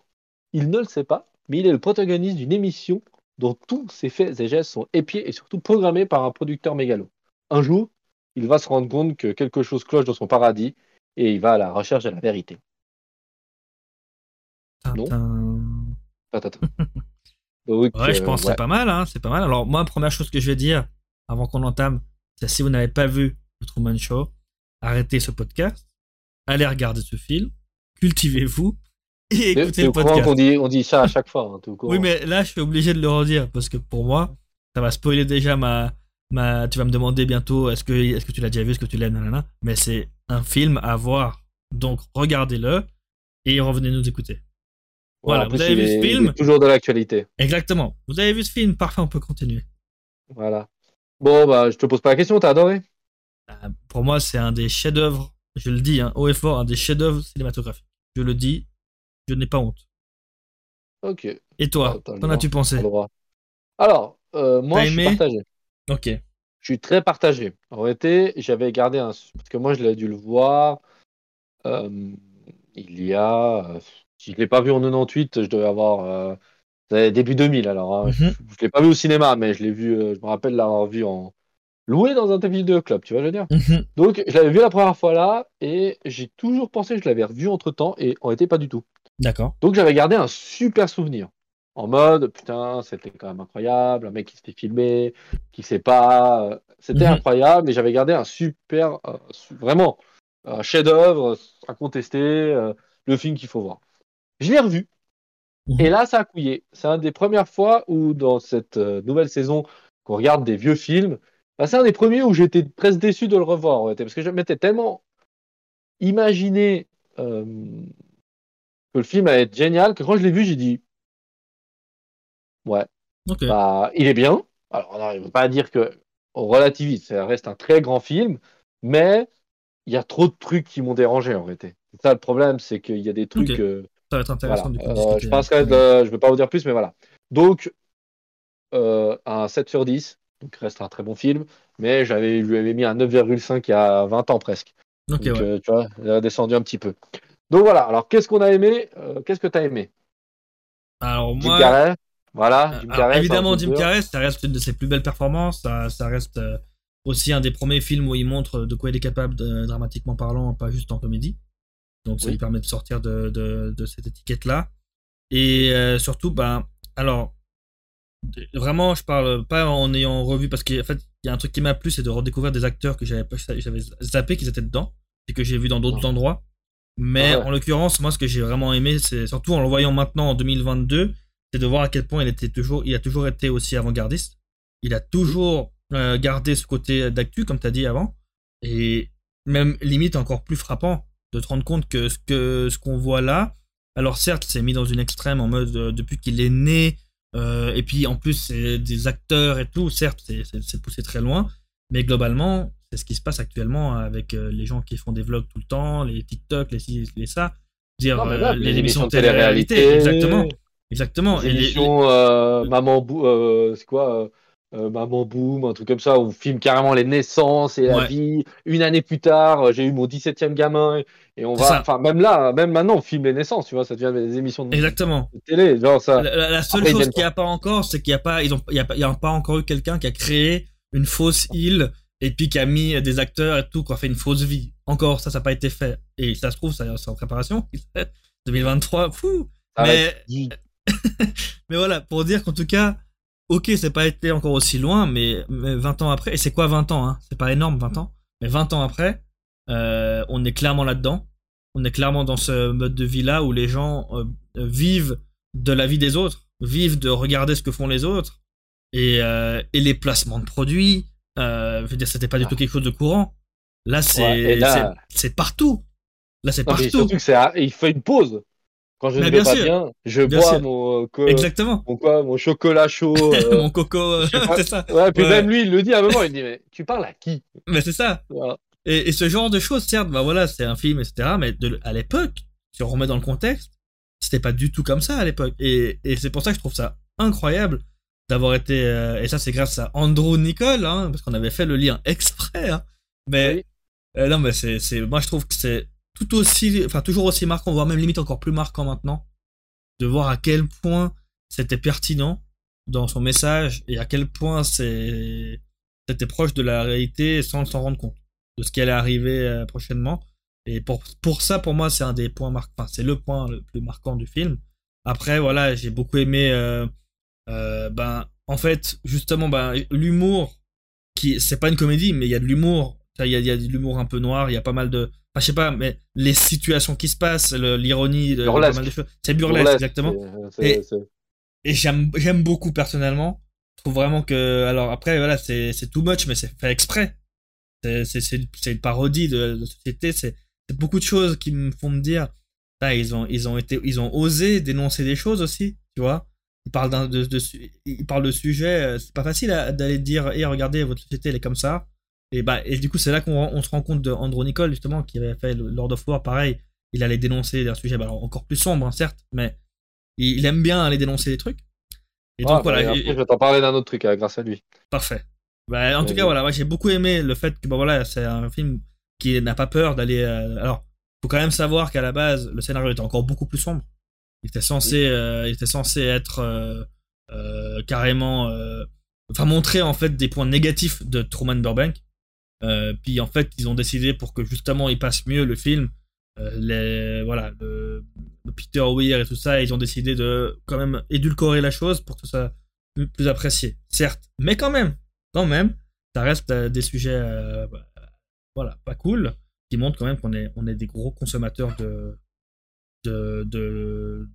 Speaker 1: il ne le sait pas, mais il est le protagoniste d'une émission dont tous ses faits et gestes sont épiés et surtout programmés par un producteur mégalo. Un jour, il va se rendre compte que quelque chose cloche dans son paradis et il va à la recherche de la vérité. Non. Donc,
Speaker 2: Ouais, je
Speaker 1: euh,
Speaker 2: pense que
Speaker 1: ouais.
Speaker 2: c'est pas mal, hein, c'est pas mal. Alors, moi, première chose que je vais dire, avant qu'on entame, c'est si vous n'avez pas vu le Truman Show, arrêtez ce podcast, allez regarder ce film, cultivez-vous et
Speaker 1: t'es
Speaker 2: le podcast.
Speaker 1: qu'on dit, on dit ça à chaque fois. hein, courant.
Speaker 2: Oui, mais là, je suis obligé de le redire parce que pour moi, ça va spoiler déjà ma. ma tu vas me demander bientôt est-ce que, est que tu l'as déjà vu, est-ce que tu l'aimes, nanana. Mais c'est un film à voir. Donc, regardez-le et revenez nous écouter. voilà, vous avez vu ce
Speaker 1: est-
Speaker 2: film
Speaker 1: il est Toujours de l'actualité.
Speaker 2: Exactement. Vous avez vu ce film Parfait, on peut continuer.
Speaker 1: Voilà. Bon, bah, je te pose pas la question, t'as adoré?
Speaker 2: Euh, Pour moi, c'est un des chefs-d'œuvre, je le dis, hein, haut et fort, un des chefs-d'œuvre cinématographiques. Je le dis, je n'ai pas honte.
Speaker 1: Ok,
Speaker 2: Et toi,
Speaker 1: Ah, le
Speaker 2: qu'en as-tu pensé.
Speaker 1: Alors, euh, moi, je suis partagé.
Speaker 2: Ok.
Speaker 1: Je suis très partagé. En réalité, j'avais gardé un. Parce que moi, je l'ai dû le voir euh, il y a. euh, Si je l'ai pas vu en 98, je devais avoir. euh, début 2000 alors. hein.
Speaker 2: Mhm.
Speaker 1: Je, je l'ai pas vu au cinéma, mais je l'ai vu. euh, je me rappelle l'avoir vu en. Loué dans un de club, tu vois, je veux dire.
Speaker 2: Mhm.
Speaker 1: Donc, je l'avais vu la première fois là, et j'ai toujours pensé que je l'avais revu entre temps, et en réalité, pas du tout.
Speaker 2: D'accord.
Speaker 1: Donc j'avais gardé un super souvenir. En mode, putain, c'était quand même incroyable, un mec qui se fait filmer, qui sait pas. euh, C'était
Speaker 2: Mhm.
Speaker 1: incroyable, et j'avais gardé un super, euh, vraiment, un chef-d'œuvre, à contester, euh, le film qu'il faut voir. Je l'ai revu,
Speaker 2: Mhm.
Speaker 1: et là, ça a couillé. C'est une des premières fois où, dans cette euh, nouvelle saison, qu'on regarde des vieux films, bah, c'est un des premiers où j'étais presque déçu de le revoir, en parce que je m'étais tellement imaginé euh, que le film allait être génial que quand je l'ai vu, j'ai dit, ouais, bah, il est bien. Alors, on n'arrive pas à dire que on relativise, ça reste un très grand film, mais il y a trop de trucs qui m'ont dérangé en réalité. C'est ça le problème, c'est qu'il y a des trucs. Euh,
Speaker 2: Ça va être intéressant
Speaker 1: voilà.
Speaker 2: du coup
Speaker 1: Euh, je pense que euh, je ne vais pas vous dire plus, mais voilà. Donc, un 7 sur 10, donc reste un très bon film, mais j'avais, je lui avais mis un 9,5 il y a 20 ans presque. Donc,
Speaker 2: ouais.
Speaker 1: tu vois, il a descendu un petit peu. Donc voilà, alors qu'est-ce qu'on a aimé Euh, Qu'est-ce que tu as aimé?
Speaker 2: Alors
Speaker 1: Jim
Speaker 2: moi,
Speaker 1: Carrey Voilà,
Speaker 2: Euh,
Speaker 1: Jim Carrey.
Speaker 2: évidemment, Jim. Carrey, ça reste une de ses plus belles performances. Ça, ça reste euh, aussi un des premiers films où il montre de quoi il est capable, de- dramatiquement parlant, pas juste en comédie. Donc, ça
Speaker 1: Oui.
Speaker 2: lui permet de sortir de, de, de cette étiquette-là. Et euh, surtout, ben, alors, vraiment, je parle pas en ayant revu, parce qu'en fait, il y a un truc qui m'a plu, c'est de redécouvrir des acteurs que j'avais zappé qu'ils étaient dedans, et que j'ai vu dans d'autres
Speaker 1: Ouais.
Speaker 2: endroits. Mais
Speaker 1: ouais.
Speaker 2: en l'occurrence, moi, ce que j'ai vraiment aimé, c'est surtout en le voyant maintenant en 2022, c'est de voir à quel point il était toujours, il a toujours été aussi avant-gardiste. Il a toujours euh, gardé ce côté d'actu, comme tu as dit avant, et même limite encore plus frappant de te rendre compte que ce que ce qu'on voit là, alors certes, c'est mis dans une extrême en mode euh, depuis qu'il est né, euh, et puis en plus c'est des acteurs et tout, certes, c'est poussé très loin, mais globalement, c'est ce qui se passe actuellement avec euh, les gens qui font des vlogs tout le temps, les TikTok, les les ça, dire
Speaker 1: Non,
Speaker 2: euh,
Speaker 1: là,
Speaker 2: les, émissions de télé-réalité, exactement, exactement.
Speaker 1: Les
Speaker 2: Et les-
Speaker 1: émissions euh, Maman Boum, euh, c'est quoi euh, Maman Boum, un truc comme ça, où on filme carrément les naissances et la vie. Une année plus tard, j'ai eu mon 17e gamin et, et on va. Enfin, même là, même maintenant, on filme les naissances, tu vois, ça devient des émissions de,
Speaker 2: exactement.
Speaker 1: de télé. Genre ça.
Speaker 2: La, seule
Speaker 1: Après,
Speaker 2: chose qu'il n'y a pas encore, c'est qu'il n'y a pas, ils ont, il y a pas, il y a pas encore eu quelqu'un qui a créé une fausse île et puis qui a mis des acteurs et tout, qui a fait une fausse vie. Encore, ça, ça n'a pas été fait. Et ça se trouve, c'est en préparation. 2023, fou. Mais, mais voilà, pour dire qu'en tout cas, ok, c'est pas été encore aussi loin, mais, mais 20 ans après, et c'est quoi 20 ans, hein? C'est pas énorme, 20 ans. Mais 20 ans après, euh, on est clairement là-dedans. On est clairement dans ce mode de vie-là où les gens euh, vivent de la vie des autres, vivent de regarder ce que font les autres. Et, euh, et les placements de produits, euh, je veux dire, c'était pas du
Speaker 1: Ah.
Speaker 2: tout quelque chose de courant. Là, c'est
Speaker 1: Ouais, là-
Speaker 2: partout. Là, c'est partout.
Speaker 1: surtout que c'est, à- il fait une pause. Quand je ne
Speaker 2: bien
Speaker 1: vais pas
Speaker 2: sûr.
Speaker 1: bien, je
Speaker 2: Bien
Speaker 1: bois
Speaker 2: sûr.
Speaker 1: mon, euh, co-
Speaker 2: Exactement.
Speaker 1: mon quoi, mon chocolat chaud. euh,
Speaker 2: Mon coco, c'est ça.
Speaker 1: Ouais, puis
Speaker 2: Ouais.
Speaker 1: même lui, il le dit à un moment, il dit mais tu parles à qui?
Speaker 2: Mais c'est ça.
Speaker 1: Voilà.
Speaker 2: Et, et ce genre de choses, certes, bah voilà, c'est un film, etc. Mais de, à l'époque, si on remet dans le contexte, c'était pas du tout comme ça à l'époque. Et, et c'est pour ça que je trouve ça incroyable d'avoir été. euh, et ça, c'est grâce à Andrew Nicole, hein, parce qu'on avait fait le lien exprès. Hein. Mais
Speaker 1: Oui.
Speaker 2: euh, non, mais c'est, c'est, moi, je trouve que c'est tout aussi, enfin, toujours aussi marquant, voire même limite encore plus marquant maintenant, de voir à quel point c'était pertinent dans son message et à quel point c'est, c'était proche de la réalité sans s'en rendre compte de ce qui allait arriver euh, prochainement. Et pour, pour ça, pour moi, c'est un des points marquants, enfin, c'est le point le plus marquant du film. Après, voilà, j'ai beaucoup aimé, euh, euh, ben, en fait, justement, ben, l'humour, qui, c'est pas une comédie, mais il y a de l'humour. Il y a, y a de l'humour un peu noir, il y a pas mal de, enfin, je sais pas, mais les situations qui se passent, l'ironie, de, pas mal de choses. C'est burlesque,
Speaker 1: Burlesque,
Speaker 2: exactement.
Speaker 1: c'est-
Speaker 2: Et- et j'aime j'aime beaucoup personnellement. Je trouve vraiment que alors après voilà c'est c'est too much mais c'est fait exprès. C'est c'est une parodie de, de société. C'est c'est beaucoup de choses qui me font me dire ah, ils ont ils ont été ils ont osé dénoncer des choses aussi tu vois il parle d'un de, de, il parle de sujet c'est pas facile d'aller dire et regardez votre société elle est comme ça. Et bah et du coup c'est là qu'on on se rend compte de Andrew Nicole justement qui avait fait Lord of War pareil. Il allait dénoncer un sujet bah, encore plus sombre hein, certes mais il, aime bien aller dénoncer des trucs.
Speaker 1: Et donc voilà bah, je vais t'en parler d'un autre truc euh, grâce à lui.
Speaker 2: Parfait. Bah, en tout cas voilà moi j'ai beaucoup aimé le fait que bah voilà c'est un film qui n'a pas peur d'aller euh, alors faut quand même savoir qu'à la base le scénario était encore beaucoup plus sombre il était censé euh, il était censé être carrément enfin montrer en fait des points négatifs de Truman Burbank. Euh, puis en fait, ils ont décidé pour que justement il passe mieux le film, euh, les, voilà, le, Peter Weir et tout ça, ils ont décidé de quand même édulcorer la chose pour que ça soit plus, plus apprécié, certes, mais quand même, quand même, ça reste euh, des sujets, bah, voilà, pas cool, qui montrent quand même qu'on est, on est des gros consommateurs de, de, de,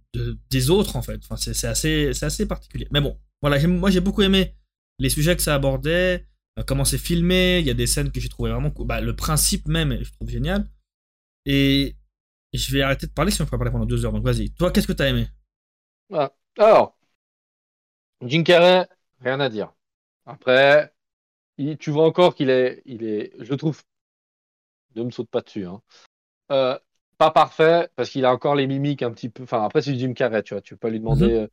Speaker 2: des autres en fait. Enfin, c'est assez, assez particulier. Mais bon, voilà, moi j'ai beaucoup aimé les sujets que ça abordait. Euh, comment c'est filmé, il y a des scènes que j'ai trouvé vraiment cool. Bah, le principe même, je trouve génial. Et je vais arrêter de parler si on peut parler pendant deux heures. Donc vas-y. Toi, qu'est-ce que t'as aimé?
Speaker 1: Ah. Alors, Jim Carrey, rien à dire. Après, tu vois encore qu'il est, il est, je trouve, ne me saute pas dessus. Hein. Euh, pas parfait parce qu'il a encore les mimiques un petit peu. Enfin, après c'est Jim Carrey, tu vois. Tu peux pas lui demander. Mhm. Euh,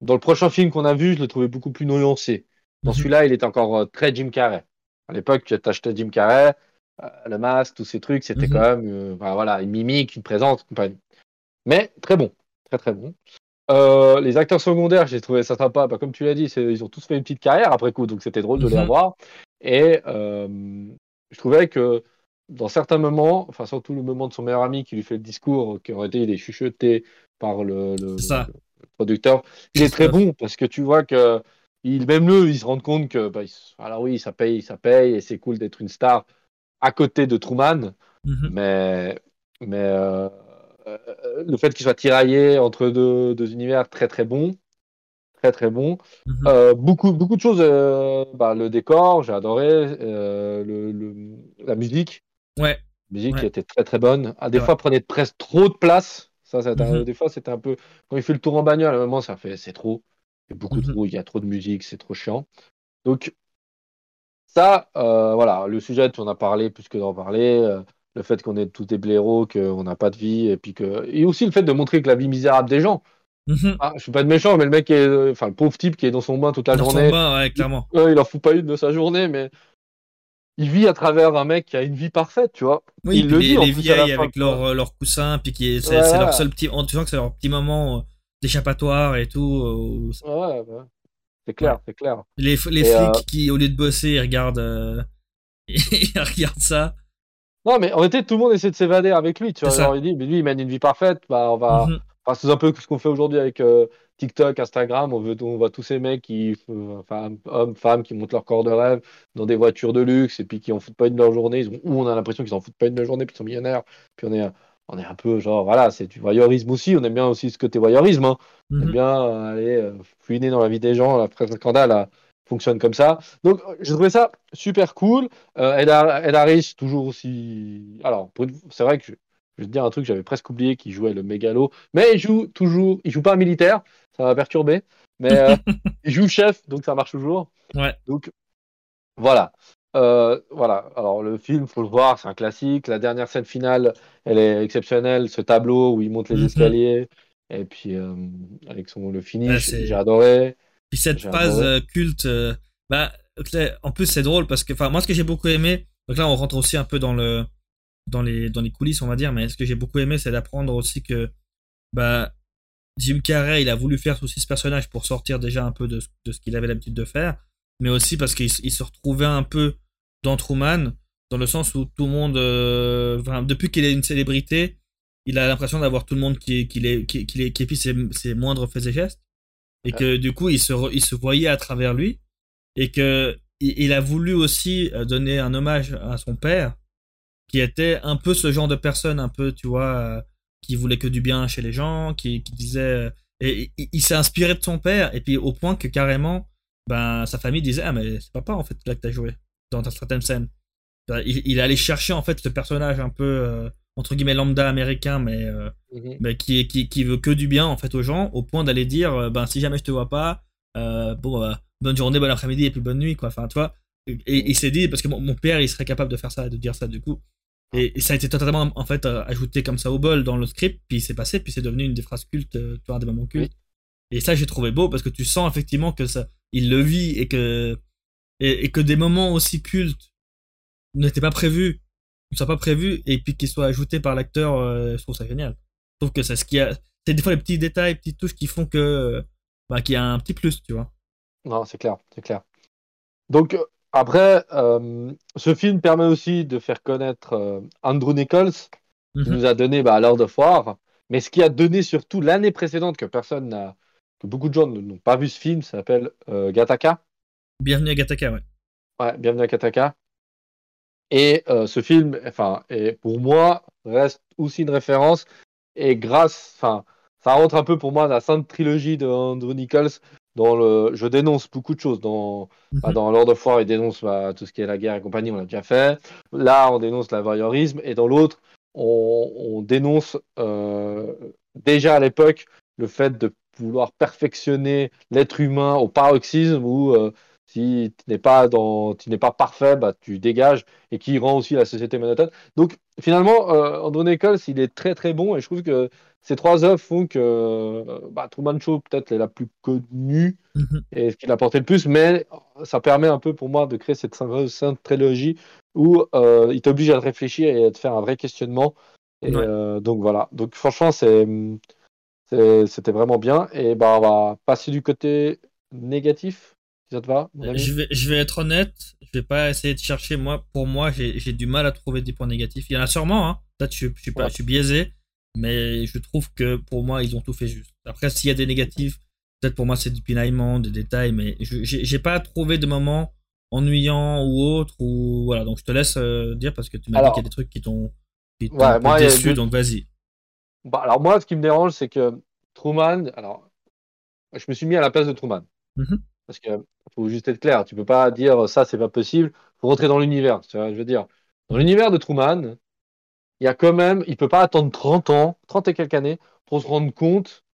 Speaker 1: dans le prochain film qu'on a vu, je l'ai trouvé beaucoup plus nuancé. Dans mhm. celui-là, il est encore euh, très Jim Carrey. À l'époque, tu achetais Jim Carrey, euh, le masque, tous ces trucs, c'était mhm. quand même euh, voilà, une mimique, une présence, compagnie. Mais très bon, très très bon. les acteurs secondaires, j'ai trouvé ça sympa. Bah, comme tu l'as dit, ils ont tous fait une petite carrière après coup, donc c'était drôle de les avoir. Et je trouvais que dans certains moments, enfin surtout le moment de son meilleur ami qui lui fait le discours, qui aurait été il est chuchoté par le, le producteur, il est très bon parce que tu vois que même eux, ils se rendent compte que, bah, alors oui, ça paye, ça paye, et c'est cool d'être une star à côté de Truman, mhm. mais, mais euh, euh, le fait qu'il soit tiraillé entre deux, deux, univers très très bon, très très bon. Mhm. Euh, beaucoup, beaucoup de choses, bah, le décor, j'ai adoré, le, la musique.
Speaker 2: Ouais.
Speaker 1: La musique qui était très très bonne. Ah, des fois, prenait presque trop de place. Ça, ça mhm. Des fois, c'était un peu. Quand il fait le tour en bagnole, à un moment, ça fait c'est trop. Il y a beaucoup mhm. trop, il y a trop de musique, c'est trop chiant. Donc, ça, euh, voilà, le sujet, tu en as parlé plus que d'en parler. Euh, le fait qu'on est tous des blaireaux, qu'on n'a pas de vie, et puis que. Et aussi le fait de montrer que la vie misérable des gens. Mhm. Ah, je suis pas de méchant, mais le mec, est... enfin, le pauvre type qui est dans son bain toute la journée.
Speaker 2: ouais, clairement.
Speaker 1: Il, il en fout pas une de sa journée, mais il vit à travers un mec qui a une vie parfaite, tu vois.
Speaker 2: Oui, il le les, les vieilles avec leurs leur coussins, puis qui c'est leur seul petit, tu sens que c'est leur petit moment d'échappatoire et tout.
Speaker 1: Euh, ouais, ouais. c'est clair, c'est clair.
Speaker 2: Les, les flics euh, qui, au lieu de bosser, ils regardent, euh, ils regardent ça.
Speaker 1: Non, mais en réalité, tout le monde essaie de s'évader avec lui. Tu vois, il dit, mais lui, il mène une vie parfaite. Bah, on va. C'est un peu ce qu'on fait aujourd'hui avec TikTok, Instagram. On, veut, on voit tous ces mecs, qui, enfin, hommes, femmes, qui montent leur corps de rêve dans des voitures de luxe et puis qui en foutent pas une de leur journée. Ils ou on a l'impression qu'ils en foutent pas une de leur journée, puis ils sont millionnaires. Puis on est on est un peu genre, voilà, c'est du voyeurisme aussi. On aime bien aussi ce côté voyeurisme. Hein. On aime mhm. bien euh, aller euh, fouiner dans la vie des gens. La presse scandale fonctionne comme ça. Donc, j'ai trouvé ça super cool. Euh, Ed, Harris, toujours aussi. Alors, c'est vrai que je, vais te dire un truc, j'avais presque oublié qu'il jouait le mégalo. Mais il joue toujours. Il joue pas un militaire. Ça va perturber. Mais euh, il joue chef, donc ça marche toujours.
Speaker 2: Ouais.
Speaker 1: Donc, voilà. Euh, voilà, alors le film, faut le voir, c'est un classique. La dernière scène finale, elle est exceptionnelle. Ce tableau où il monte les mhm. escaliers, et puis euh, avec son, le finish, j'ai adoré.
Speaker 2: Puis cette phase culte, bah, en plus c'est drôle parce que, enfin, moi ce que j'ai beaucoup aimé, donc là on rentre aussi un peu dans le, dans les, dans les coulisses, on va dire, mais ce que j'ai beaucoup aimé, c'est d'apprendre aussi que, bah, Jim Carrey, il a voulu faire aussi ce personnage pour sortir déjà un peu de, de ce qu'il avait l'habitude de faire mais aussi parce qu'il se retrouvait un peu dans Truman, dans le sens où tout le monde, euh, depuis qu'il est une célébrité, il a l'impression d'avoir tout le monde qui, qui, qui, qui, ses, moindres faits et gestes, et que du coup il se, il se voyait à travers lui, et que il, a voulu aussi euh, donner un hommage à son père, qui était un peu ce genre de personne, un peu, tu vois, euh, qui voulait que du bien chez les gens, qui, qui disait, et il s'est inspiré de son père, et puis au point que carrément ben sa famille disait ah mais c'est papa en fait là que t'as joué dans certaines scènes il, il, allait chercher en fait ce personnage un peu euh, entre guillemets lambda américain mais euh,
Speaker 1: Mhm.
Speaker 2: mais qui, qui, qui veut que du bien en fait aux gens, au point d'aller dire, euh, ben si jamais je te vois pas, euh, bon, bah, bonne journée, bon après-midi et puis bonne nuit, quoi. Enfin, tu vois. Et il s'est dit, parce que mon, mon père, il serait capable de faire ça, de dire ça du coup. Et, et ça a été totalement en fait euh, ajouté comme ça au bol dans le script, puis c'est passé, puis c'est devenu une des phrases cultes, euh, tu vois, des moments cultes. Et ça, j'ai trouvé beau parce que tu sens effectivement que ça, il le vit et que et, et que des moments aussi cultes n'étaient pas prévus, ne soient pas prévus, et puis qu'ils soient ajoutés par l'acteur, euh, je trouve ça génial. Je trouve que c'est ce qui a, c'est des fois les petits détails, les petites touches qui font que, bah, qu'il y a un petit plus, tu vois.
Speaker 1: Non, c'est clair, c'est clair. Donc après, euh, ce film permet aussi de faire connaître euh, Andrew Nichols, qui
Speaker 2: Mhm.
Speaker 1: nous a donné bah, Lord of War, mais ce qui a donné surtout l'année précédente que personne n'a, que beaucoup de gens n'ont pas vu ce film, ça s'appelle euh, Gattaca.
Speaker 2: Bienvenue à Gataka, ouais.
Speaker 1: Ouais, bienvenue à Gattaca. Et euh, ce film, enfin, et pour moi, reste aussi une référence. Et grâce, enfin, ça rentre un peu pour moi dans la sainte trilogie de Andrew Nichols. Dans le, je dénonce beaucoup de choses. Dans, bah,
Speaker 2: Mhm.
Speaker 1: dans Lord of War, il dénonce bah, tout ce qui est la guerre et compagnie, on l'a déjà fait. Là, on dénonce la voyeurisme. Et dans l'autre, on, on dénonce euh, déjà à l'époque le fait de vouloir perfectionner l'être humain au paroxysme où euh, si tu n'es pas dans, tu n'es pas parfait, bah, tu dégages et qui rend aussi la société monotone. Donc finalement, euh, Andrew Nichols, il est très très bon et je trouve que ces trois œuvres font que euh, bah, Truman Show peut-être est la plus connue
Speaker 2: Mhm.
Speaker 1: et ce qu'il a porté le plus, mais ça permet un peu pour moi de créer cette sainte trilogie où euh, il t'oblige à te réfléchir et à te faire un vrai questionnement. Et
Speaker 2: Ouais.
Speaker 1: euh, donc voilà. Donc franchement, c'était vraiment bien. Et bah on va passer du côté négatif, si ça te va.
Speaker 2: Je vais, je vais être honnête, je vais pas essayer de chercher. Moi, pour moi, j'ai j'ai du mal à trouver des points négatifs. Il y en a sûrement, hein. Peut-être je, je suis pas,
Speaker 1: Ouais.
Speaker 2: je suis biaisé, mais je trouve que pour moi, ils ont tout fait juste. Après, s'il y a des négatifs, peut-être pour moi c'est du pinaillement, des détails, mais je- j'ai pas trouvé de moments ennuyants ou autres. Ou voilà, donc je te laisse euh, dire parce que tu m'as dit qu'il y a des trucs qui t'ont
Speaker 1: Ouais,
Speaker 2: déçu, donc vas-y.
Speaker 1: Bah, alors moi, ce qui me dérange, c'est que Truman, alors je me suis mis à la place de Truman.
Speaker 2: Mhm.
Speaker 1: Parce que faut juste être clair, tu peux pas dire ça, c'est pas possible. Faut rentrer dans l'univers. Je veux dire, dans l'univers de Truman, il y a quand même, il peut pas attendre 30 ans, 30 et quelques années, pour se rendre compte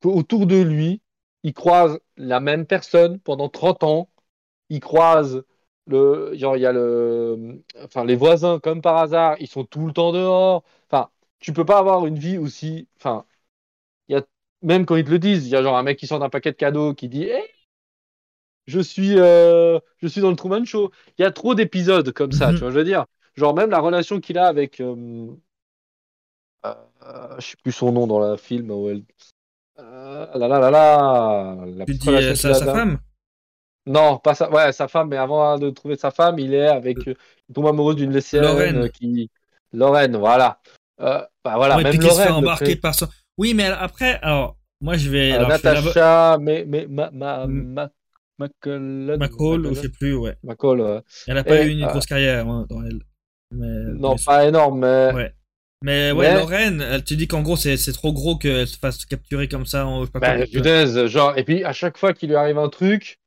Speaker 1: qu'autour de lui, il croise la même personne pendant 30 ans. Il croise le, genre, il y a le, enfin, les voisins, comme par hasard, ils sont tout le temps dehors. Enfin, tu peux pas avoir une vie aussi, enfin, il y a, même quand ils te le disent, il y a genre un mec qui sort d'un paquet de cadeaux qui dit, Hey, je suis, euh, je suis dans le Truman Show. Il y a trop d'épisodes comme ça,
Speaker 2: Mhm.
Speaker 1: tu vois, je veux dire? Genre même la relation qu'il a avec, euh, euh, je sais plus son nom dans le film où elle, euh, là là là là, la
Speaker 2: Tu dis euh, sa, sa femme?
Speaker 1: Non, pas sa, ouais, sa femme, mais avant de trouver sa femme, il est avec, euh, il tombe amoureux d'une lycéenne
Speaker 2: Lorraine.
Speaker 1: euh, qui, Lorraine, voilà. Euh, bah voilà,
Speaker 2: Ouais,
Speaker 1: même
Speaker 2: qu'il se fait
Speaker 1: Lorraine.
Speaker 2: embarquer par son. Oui, mais après, alors, moi je vais.
Speaker 1: euh,
Speaker 2: alors, je fais l'avo-
Speaker 1: Natacha, mais, mais, ma, ma, ma,
Speaker 2: McCall, ou je sais plus, ouais.
Speaker 1: McCall, ouais.
Speaker 2: Elle a pas
Speaker 1: Et,
Speaker 2: eu une
Speaker 1: euh,
Speaker 2: grosse carrière hein, dans elle. Mais,
Speaker 1: Non,
Speaker 2: mais-
Speaker 1: pas énorme, mais
Speaker 2: Ouais. Mais ouais,
Speaker 1: Mais-
Speaker 2: Lorraine, elle te dit qu'en gros c'est trop gros qu'elle se fasse capturer comme ça en je sais pas
Speaker 1: Ben,
Speaker 2: quoi.
Speaker 1: punaise, genre, et puis à chaque fois qu'il lui arrive un truc,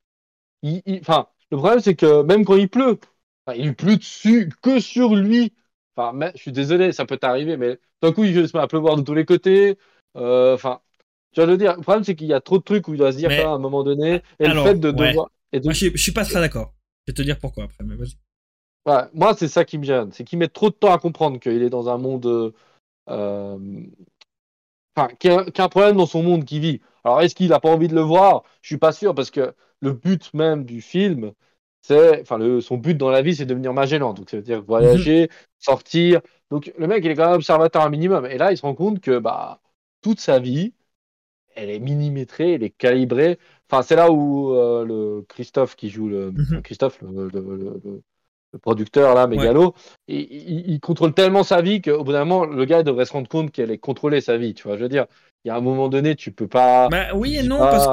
Speaker 1: il, il- enfin, le problème c'est que même quand il pleut, enfin, il pleut dessus que sur lui. Enfin, mais, je suis désolé, ça peut t'arriver, mais d'un coup il se met à pleuvoir de tous les côtés. Euh, Enfin, tu vas le dire. Le problème c'est qu'il y a trop de trucs où il doit se dire
Speaker 2: Mais-
Speaker 1: à un moment donné, et
Speaker 2: Alors,
Speaker 1: le fait de
Speaker 2: ouais.
Speaker 1: devoir. Et de-
Speaker 2: Moi je suis, je suis pas très d'accord. Je vais te dire pourquoi après, mais vas-y.
Speaker 1: Ouais, moi, c'est ça qui me gêne. C'est qu'il met trop de temps à comprendre qu'il est dans un monde. euh, Enfin, qu'il y, a- qu'il y a un problème dans son monde qu'il vit. Alors, est-ce qu'il n'a pas envie de le voir? Je suis pas sûr, parce que le but même du film, c'est. Enfin, le, son but dans la vie, c'est de devenir Magellan. Donc, ça veut dire voyager, sortir. Donc, le mec, il est quand même observateur un minimum. Et là, il se rend compte que bah, toute sa vie, elle est millimétrée, elle est calibrée. Enfin, c'est là où euh, le Christophe qui joue le.
Speaker 2: Mhm.
Speaker 1: Christophe, le, le- le- le- producteur là, Mégalo, il, il- il contrôle tellement sa vie qu'au bout d'un moment, le gars devrait se rendre compte qu'elle est contrôlée sa vie. Tu vois, je veux dire, il y a un moment donné, tu peux pas.
Speaker 2: Bah oui et non, parce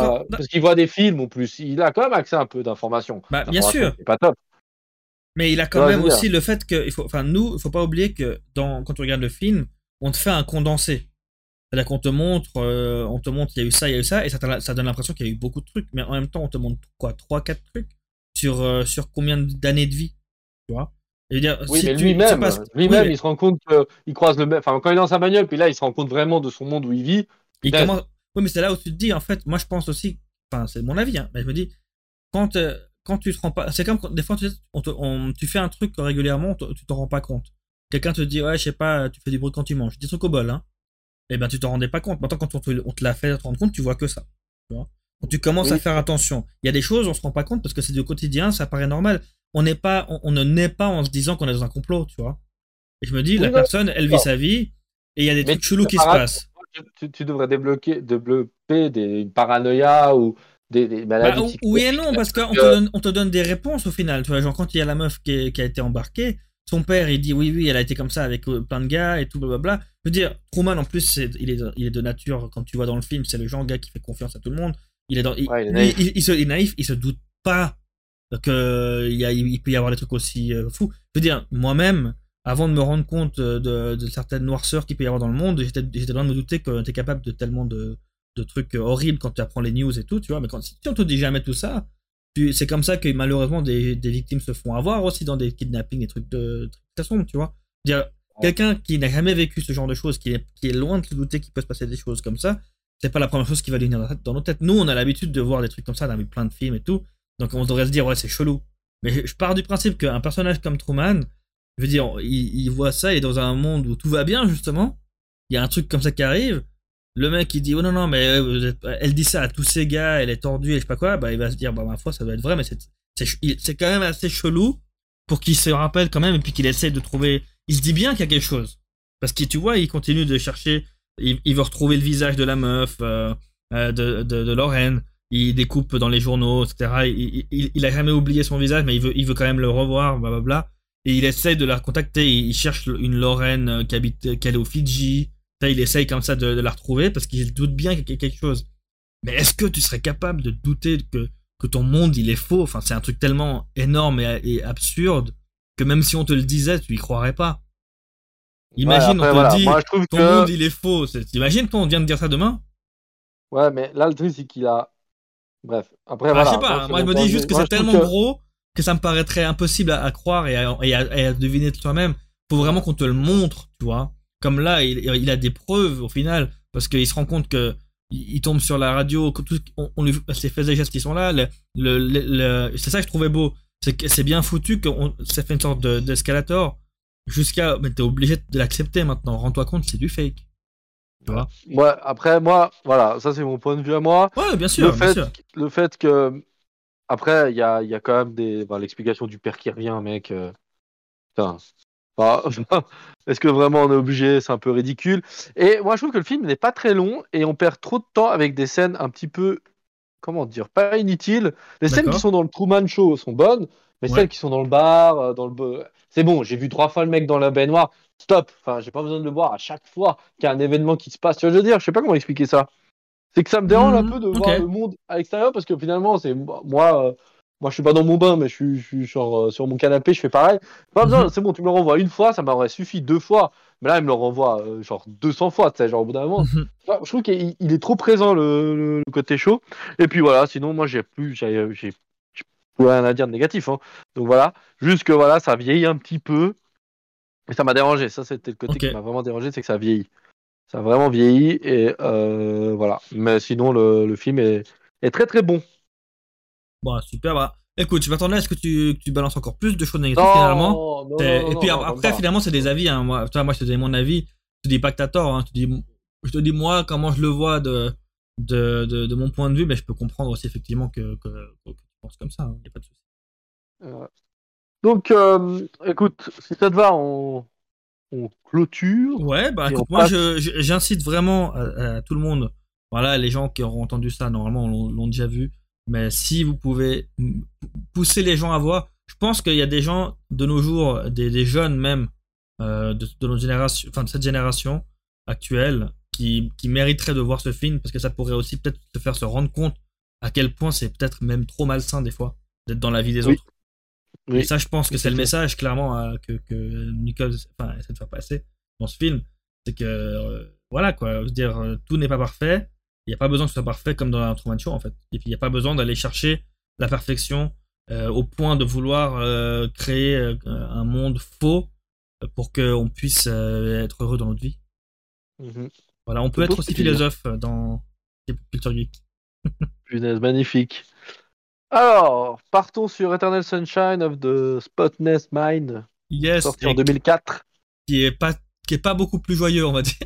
Speaker 1: qu'il voit des films en plus. Il a quand même accès à un peu d'informations.
Speaker 2: Bah, bien sûr.
Speaker 1: C'est pas top.
Speaker 2: Mais il a quand
Speaker 1: Ouais,
Speaker 2: même aussi le fait que. Il faut, enfin, nous, il faut pas oublier que dans, quand tu regardes le film, on te fait un condensé. C'est-à-dire qu'on te montre, euh, on te montre, il y a eu ça, il y a eu ça, et ça donne l'impression qu'il y a eu beaucoup de trucs, mais en même temps, on te montre quoi, 3-4 trucs sur, euh, sur combien d'années de vie, tu vois. Je veux dire,
Speaker 1: Oui,
Speaker 2: si
Speaker 1: mais lui-même,
Speaker 2: tu passes-
Speaker 1: lui-même,
Speaker 2: oui, mais
Speaker 1: il se rend compte qu'il croise le même. Enfin, quand il est dans sa bagnole, puis là, il se rend compte vraiment de son monde où il vit.
Speaker 2: il
Speaker 1: Putain.
Speaker 2: commence- Oui, mais c'est là où tu te dis, en fait, moi je pense aussi, enfin, c'est mon avis, hein, mais je me dis, quand, euh, quand tu te rends pas. C'est comme quand, des fois, tu, sais, on te- on- tu fais un truc régulièrement, on tu t'en rends pas compte. Quelqu'un te dit, ouais, je sais pas, tu fais du bruit quand tu manges, des trucs au bol, hein. Et ben, tu t'en rendais pas compte. Maintenant, quand on te, on te l'a fait te rendre compte, tu vois que ça. Tu vois quand tu commences
Speaker 1: Oui.
Speaker 2: à faire attention, il y a des choses, on se rend pas compte parce que c'est du quotidien, ça paraît normal. On n'est pas, on, on ne naît pas en se disant qu'on est dans un complot, tu vois. Et je me dis,
Speaker 1: Oui,
Speaker 2: la
Speaker 1: non,
Speaker 2: personne, elle vit sa vie, et il y a des
Speaker 1: Mais
Speaker 2: trucs chelous qui se passent.
Speaker 1: Tu, tu devrais débloquer, développer des paranoïas ou des, des
Speaker 2: Bah,
Speaker 1: maladies
Speaker 2: oui et non, parce qu'on te,
Speaker 1: Euh,
Speaker 2: donne, on te donne des réponses au final. Tu vois, genre quand il y a la meuf qui, est- qui a été embarquée, son père il dit oui, oui, elle a été comme ça avec euh, plein de gars et tout, blablabla. Je veux dire, Truman en plus, il, est, de- il est de nature, comme tu vois dans le film, c'est le genre de gars qui fait confiance à tout le monde. Il est, dans, il,
Speaker 1: Ouais, il est
Speaker 2: lui,
Speaker 1: naïf.
Speaker 2: il- il se, il est naïf, il se doute pas y a, il peut y avoir des trucs aussi euh, fous. Je veux dire, moi-même, avant de me rendre compte euh, de, de certaines noirceurs qu'il peut y avoir dans le monde, j'étais loin de me douter que tu es capable de tellement de, de trucs euh, horribles quand tu apprends les news et tout, tu vois. Mais quand, si on te dit jamais tout ça, tu- c'est comme ça que malheureusement des, des victimes se font avoir aussi dans des kidnappings, des trucs de très sombres, tu vois. Je veux Dire, quelqu'un qui n'a jamais vécu ce genre de choses, qui est, qui est loin de se douter qu'il peut se passer des choses comme ça, c'est pas la première chose qui va lui venir dans nos têtes. Nous, on a l'habitude de voir des trucs comme ça, on a vu plein de films et tout, donc on devrait se dire, ouais, c'est chelou. Mais je, pars du principe qu'un personnage comme Truman, je veux dire, il, voit ça, il est dans un monde où tout va bien, justement. Il y a un truc comme ça qui arrive. Le mec, il dit, oh non, non, mais euh, elle dit ça à tous ces gars, elle est tordue et je sais pas quoi, bah il va se dire, bah ma foi, ça doit être vrai, mais c'est quand même assez chelou pour qu'il se rappelle quand même et puis qu'il essaie de trouver. Il se dit bien qu'il y a quelque chose. Parce que tu vois, il continue de chercher, il, il veut retrouver le visage de la meuf, euh, euh, de, de, de Lorraine. Il découpe dans les journaux, etc. Il, il, il a jamais oublié son visage, mais il veut, il veut quand même le revoir, blablabla. Et il essaie de la contacter. Il, cherche une Lorraine euh, qui habite, qui est au Fidji. Il essaye comme ça de, de la retrouver parce qu'il doute bien qu'il y a quelque chose. Mais est-ce que tu serais capable de douter que, que ton monde il est faux? Enfin, c'est un truc tellement énorme et, et absurde que même si on te le disait, tu y croirais pas. Imagine,
Speaker 1: Ouais, après,
Speaker 2: on te
Speaker 1: voilà.
Speaker 2: dit,
Speaker 1: Moi, je trouve
Speaker 2: ton
Speaker 1: que.
Speaker 2: monde il est faux. T'imagines, toi, on vient de dire ça demain?
Speaker 1: Ouais, mais là, le truc, c'est qu'il a. Bref. Après,
Speaker 2: Ah,
Speaker 1: voilà.
Speaker 2: Je sais pas, moi je me dis juste que c'est tellement
Speaker 1: que-
Speaker 2: gros que ça me paraîtrait impossible à, à croire et à, et à- et à deviner de toi-même. Faut vraiment qu'on te le montre, tu vois. Comme là, il, il a des preuves au final, parce qu'il se rend compte que il, il tombe sur la radio, que tout, on, on lui, ces faits et gestes qui sont là, le, le, le- le- c'est ça que je trouvais beau. C'est que c'est bien foutu que on- ça fait une sorte de- d'escalator jusqu'à. Mais t'es obligé de l'accepter maintenant. Rends-toi compte, c'est du fake. Tu vois
Speaker 1: Ouais, après, moi, voilà, ça, c'est mon point de vue à moi.
Speaker 2: Ouais, bien sûr,
Speaker 1: le,
Speaker 2: bien
Speaker 1: fait,
Speaker 2: sûr.
Speaker 1: le fait que. Après, il y a, il y a quand même des. L'explication du père qui revient, mec. euh, Est-ce que vraiment on est obligé? C'est un peu ridicule. Et moi, je trouve que le film n'est pas très long et on perd trop de temps avec des scènes un petit peu. Comment dire Pas inutiles. Les scènes qui sont dans le Truman Show sont bonnes, mais
Speaker 2: Ouais.
Speaker 1: celles qui sont dans le bar, euh, dans le. C'est bon, j'ai vu trois fois le mec dans la baignoire. Stop. Enfin, j'ai pas besoin de le voir à chaque fois qu'il y a un événement qui se passe. Tu vois, je veux dire, je sais pas comment expliquer ça. C'est que ça me dérange un
Speaker 2: Mhm,
Speaker 1: peu de voir le monde à l'extérieur parce que finalement, c'est moi. euh, moi, je suis pas dans mon bain, mais je suis, je suis genre, euh, sur mon canapé, je fais pareil. Pas besoin,
Speaker 2: Mhm.
Speaker 1: c'est bon, tu me le renvoies une fois, ça m'aurait suffi deux fois. Mais là, il me le renvoie euh, genre 200 fois, tu sais, genre au bout d'un moment.
Speaker 2: Mhm.
Speaker 1: Enfin, je trouve qu'il il est trop présent le, le- le côté chaud. Et puis voilà, sinon moi j'ai plus, j'ai, j'ai, j'ai plus rien à dire de négatif. hein. Donc voilà, juste que voilà, ça vieillit un petit peu. Et ça m'a dérangé. Ça, c'était le côté
Speaker 2: Ok.
Speaker 1: qui m'a vraiment dérangé, c'est que ça vieillit. Ça a vraiment vieilli et euh, voilà. Mais sinon, le, le film est, est très très bon.
Speaker 2: Bon, super. Bah, écoute, je m'attendais à ce que tu, que tu balances encore plus de choses négatives finalement.
Speaker 1: Non, non,
Speaker 2: et puis après, finalement, c'est des avis. Hein. Moi, toi, moi, je te dis mon avis. Je te dis pas que t'as tort. Hein. Je, te dis, je te dis, moi, comment je le vois de, de, de, de mon point de vue, mais je peux comprendre aussi effectivement que, que, que tu penses comme ça. Il a pas de souci.
Speaker 1: Euh, Donc, euh, écoute, si ça te va, on, on clôture.
Speaker 2: Ouais, bah écoute, moi, j'incite vraiment à, à tout le monde. Voilà, les gens qui auront entendu ça, normalement, l'ont déjà vu. Mais si vous pouvez pousser les gens à voir, je pense qu'il y a des gens de nos jours, des, des jeunes même, euh, de, de notre génération, enfin de cette génération actuelle, qui, qui mériteraient de voir ce film parce que ça pourrait aussi peut-être te faire se rendre compte à quel point c'est peut-être même trop malsain des fois d'être dans la vie des
Speaker 1: Oui.
Speaker 2: autres.
Speaker 1: Oui.
Speaker 2: Et ça, je pense que c'est le message clairement euh, que, que Nicole enfin, essaie de faire passer dans ce film. C'est que, euh, voilà quoi, je veux dire, euh, tout n'est pas parfait. Il n'y a pas besoin que ce soit parfait comme dans un Truman Show en fait. Et puis il n'y a pas besoin d'aller chercher la perfection euh, au point de vouloir créer un monde faux pour qu'on puisse être heureux dans notre vie.
Speaker 1: Mhm.
Speaker 2: Voilà, on peut être aussi philosophe dans Culture Geek.
Speaker 1: Punaise, magnifique. Alors, partons sur Eternal Sunshine of the Spotless Mind,
Speaker 2: Yes,
Speaker 1: sorti en
Speaker 2: et
Speaker 1: 2004.
Speaker 2: qui est pas qui est pas beaucoup plus joyeux, on va dire.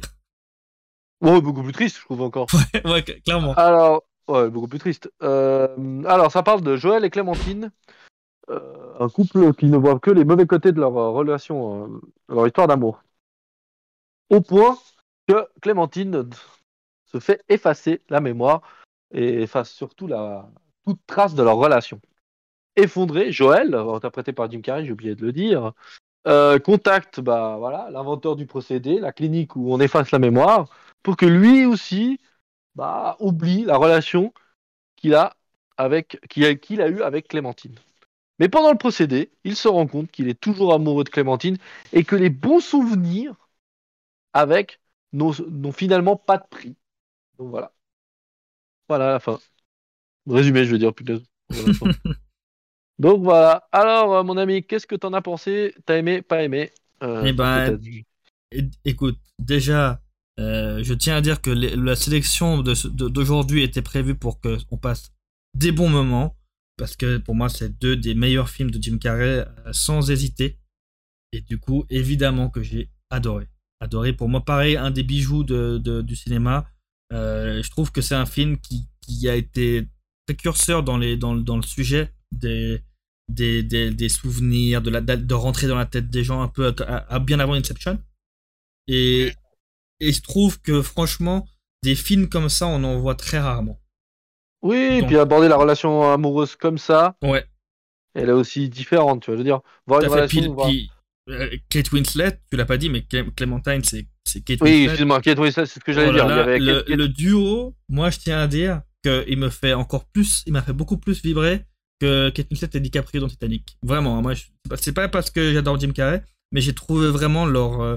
Speaker 1: Oh, beaucoup plus triste, je trouve encore.
Speaker 2: ouais, cl- clairement.
Speaker 1: Alors, ouais, beaucoup plus triste. Euh, alors, ça parle de Joël et Clémentine, euh, un couple qui ne voit que les mauvais côtés de leur euh, relation, euh, leur histoire d'amour. Au point que Clémentine se fait effacer la mémoire et efface surtout la, toute trace de leur relation. Effondré, Joël, interprété par Jim Carrey, j'ai oublié de le dire, euh, contacte bah, voilà, l'inventeur du procédé, la clinique où on efface la mémoire, pour que lui aussi bah, oublie la relation qu'il a avec qu'il a, qu'il a eu avec Clémentine. Mais pendant le procédé, il se rend compte qu'il est toujours amoureux de Clémentine et que les bons souvenirs avec n'ont n'ont finalement pas de prix. Donc voilà. Voilà la fin. Résumé, je veux dire, fin. Donc voilà. Alors, euh, mon ami, qu'est-ce que t'en as pensé? T'as aimé Pas aimé? Euh,
Speaker 2: Eh ben, Écoute, déjà, euh, je tiens à dire que les- la sélection d'aujourd'hui était prévue pour qu'on passe des bons moments, parce que pour moi, c'est deux des meilleurs films de Jim Carrey, sans hésiter. Et du coup, évidemment que j'ai adoré. Adoré. Pour moi, pareil, un des bijoux de, de- du cinéma. Euh, je trouve que c'est un film qui, qui a été précurseur dans, les, dans, le- dans le sujet des, des, des, des souvenirs, de, la, de rentrer dans la tête des gens un peu à- à- à bien avant Inception. Et, et je trouve que franchement, des films comme ça, on en voit très rarement.
Speaker 1: Oui, et puis aborder la relation amoureuse comme ça,
Speaker 2: Ouais,
Speaker 1: elle est aussi différente, tu vois. Je veux dire, voir une
Speaker 2: à fait.
Speaker 1: relation.
Speaker 2: Puis,
Speaker 1: voir-
Speaker 2: puis, euh, Kate Winslet, tu l'as pas dit, mais Clé- Clémentine, c'est Kate
Speaker 1: Oui,
Speaker 2: Winslet.
Speaker 1: excuse-moi, Kate Winslet, c'est ce que j'allais
Speaker 2: Oh là
Speaker 1: dire. Il y
Speaker 2: là,
Speaker 1: avait
Speaker 2: le,
Speaker 1: Kate- Kate-
Speaker 2: le duo, moi je tiens à dire qu'il me fait encore plus, il m'a fait beaucoup plus vibrer que Kate Winslet et DiCaprio dans Titanic. Vraiment, moi je- c'est pas- parce que j'adore Jim Carrey, mais j'ai trouvé vraiment leur euh,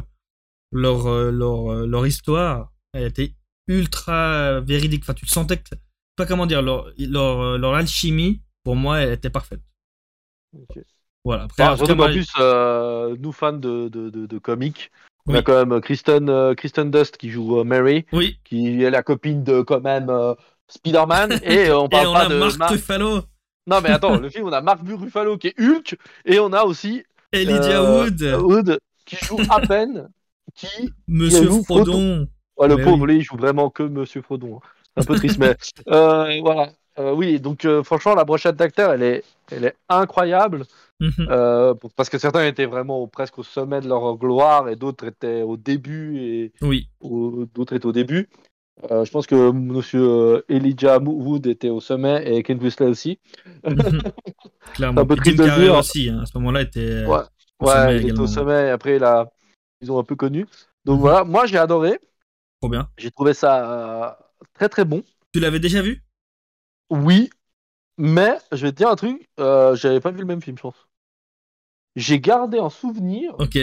Speaker 2: leur euh, leur euh, leur histoire, elle était ultra véridique. Enfin, tu le sentais que, pas comment dire, leur leur leur alchimie pour moi elle était parfaite.
Speaker 1: Ok.
Speaker 2: Voilà. Après,
Speaker 1: surtout
Speaker 2: moi,
Speaker 1: plus, euh, nous fans de, de, de, de comics, on a quand même Kristen, euh, Kristen Dust qui joue euh, Mary,
Speaker 2: oui.
Speaker 1: qui est la copine de quand même euh, Spider-Man, et euh, on
Speaker 2: Et
Speaker 1: parle
Speaker 2: on
Speaker 1: pas
Speaker 2: a
Speaker 1: de
Speaker 2: Mark
Speaker 1: Mar-
Speaker 2: Ruffalo,
Speaker 1: Non mais attends, le film on a Mark Ruffalo qui est Hulk, et on a aussi
Speaker 2: Elijah
Speaker 1: euh,
Speaker 2: Wood,
Speaker 1: Wood qui joue à peine, qui
Speaker 2: Monsieur
Speaker 1: Lou
Speaker 2: Frodon.
Speaker 1: Ouais, le
Speaker 2: Mais
Speaker 1: pauvre, lui, il joue vraiment que Monsieur Frodon. hein. C'est un peu triste, mais euh, voilà. Euh, oui, donc franchement, la brochette d'acteurs, elle est, elle est incroyable.
Speaker 2: Mhm.
Speaker 1: parce que certains étaient vraiment presque au sommet de leur gloire et d'autres étaient au début et
Speaker 2: Oui.
Speaker 1: au- d'autres étaient au début. Euh, je pense que Monsieur euh, Elijah Wood était au sommet et Ken Winslet aussi.
Speaker 2: Clairement.
Speaker 1: un peu triste de le dire.
Speaker 2: aussi, hein, à ce moment-là, était
Speaker 1: Ouais.
Speaker 2: au
Speaker 1: ouais,
Speaker 2: sommet
Speaker 1: il était au sommet et après, ils ont un peu connu. Donc
Speaker 2: Mhm.
Speaker 1: voilà, moi j'ai adoré.
Speaker 2: Trop bien.
Speaker 1: J'ai trouvé ça euh, très très bon.
Speaker 2: Tu l'avais déjà vu?
Speaker 1: Oui, mais je vais te dire un truc, euh, j'avais pas vu le même film, je pense. J'ai gardé en souvenir
Speaker 2: Ok.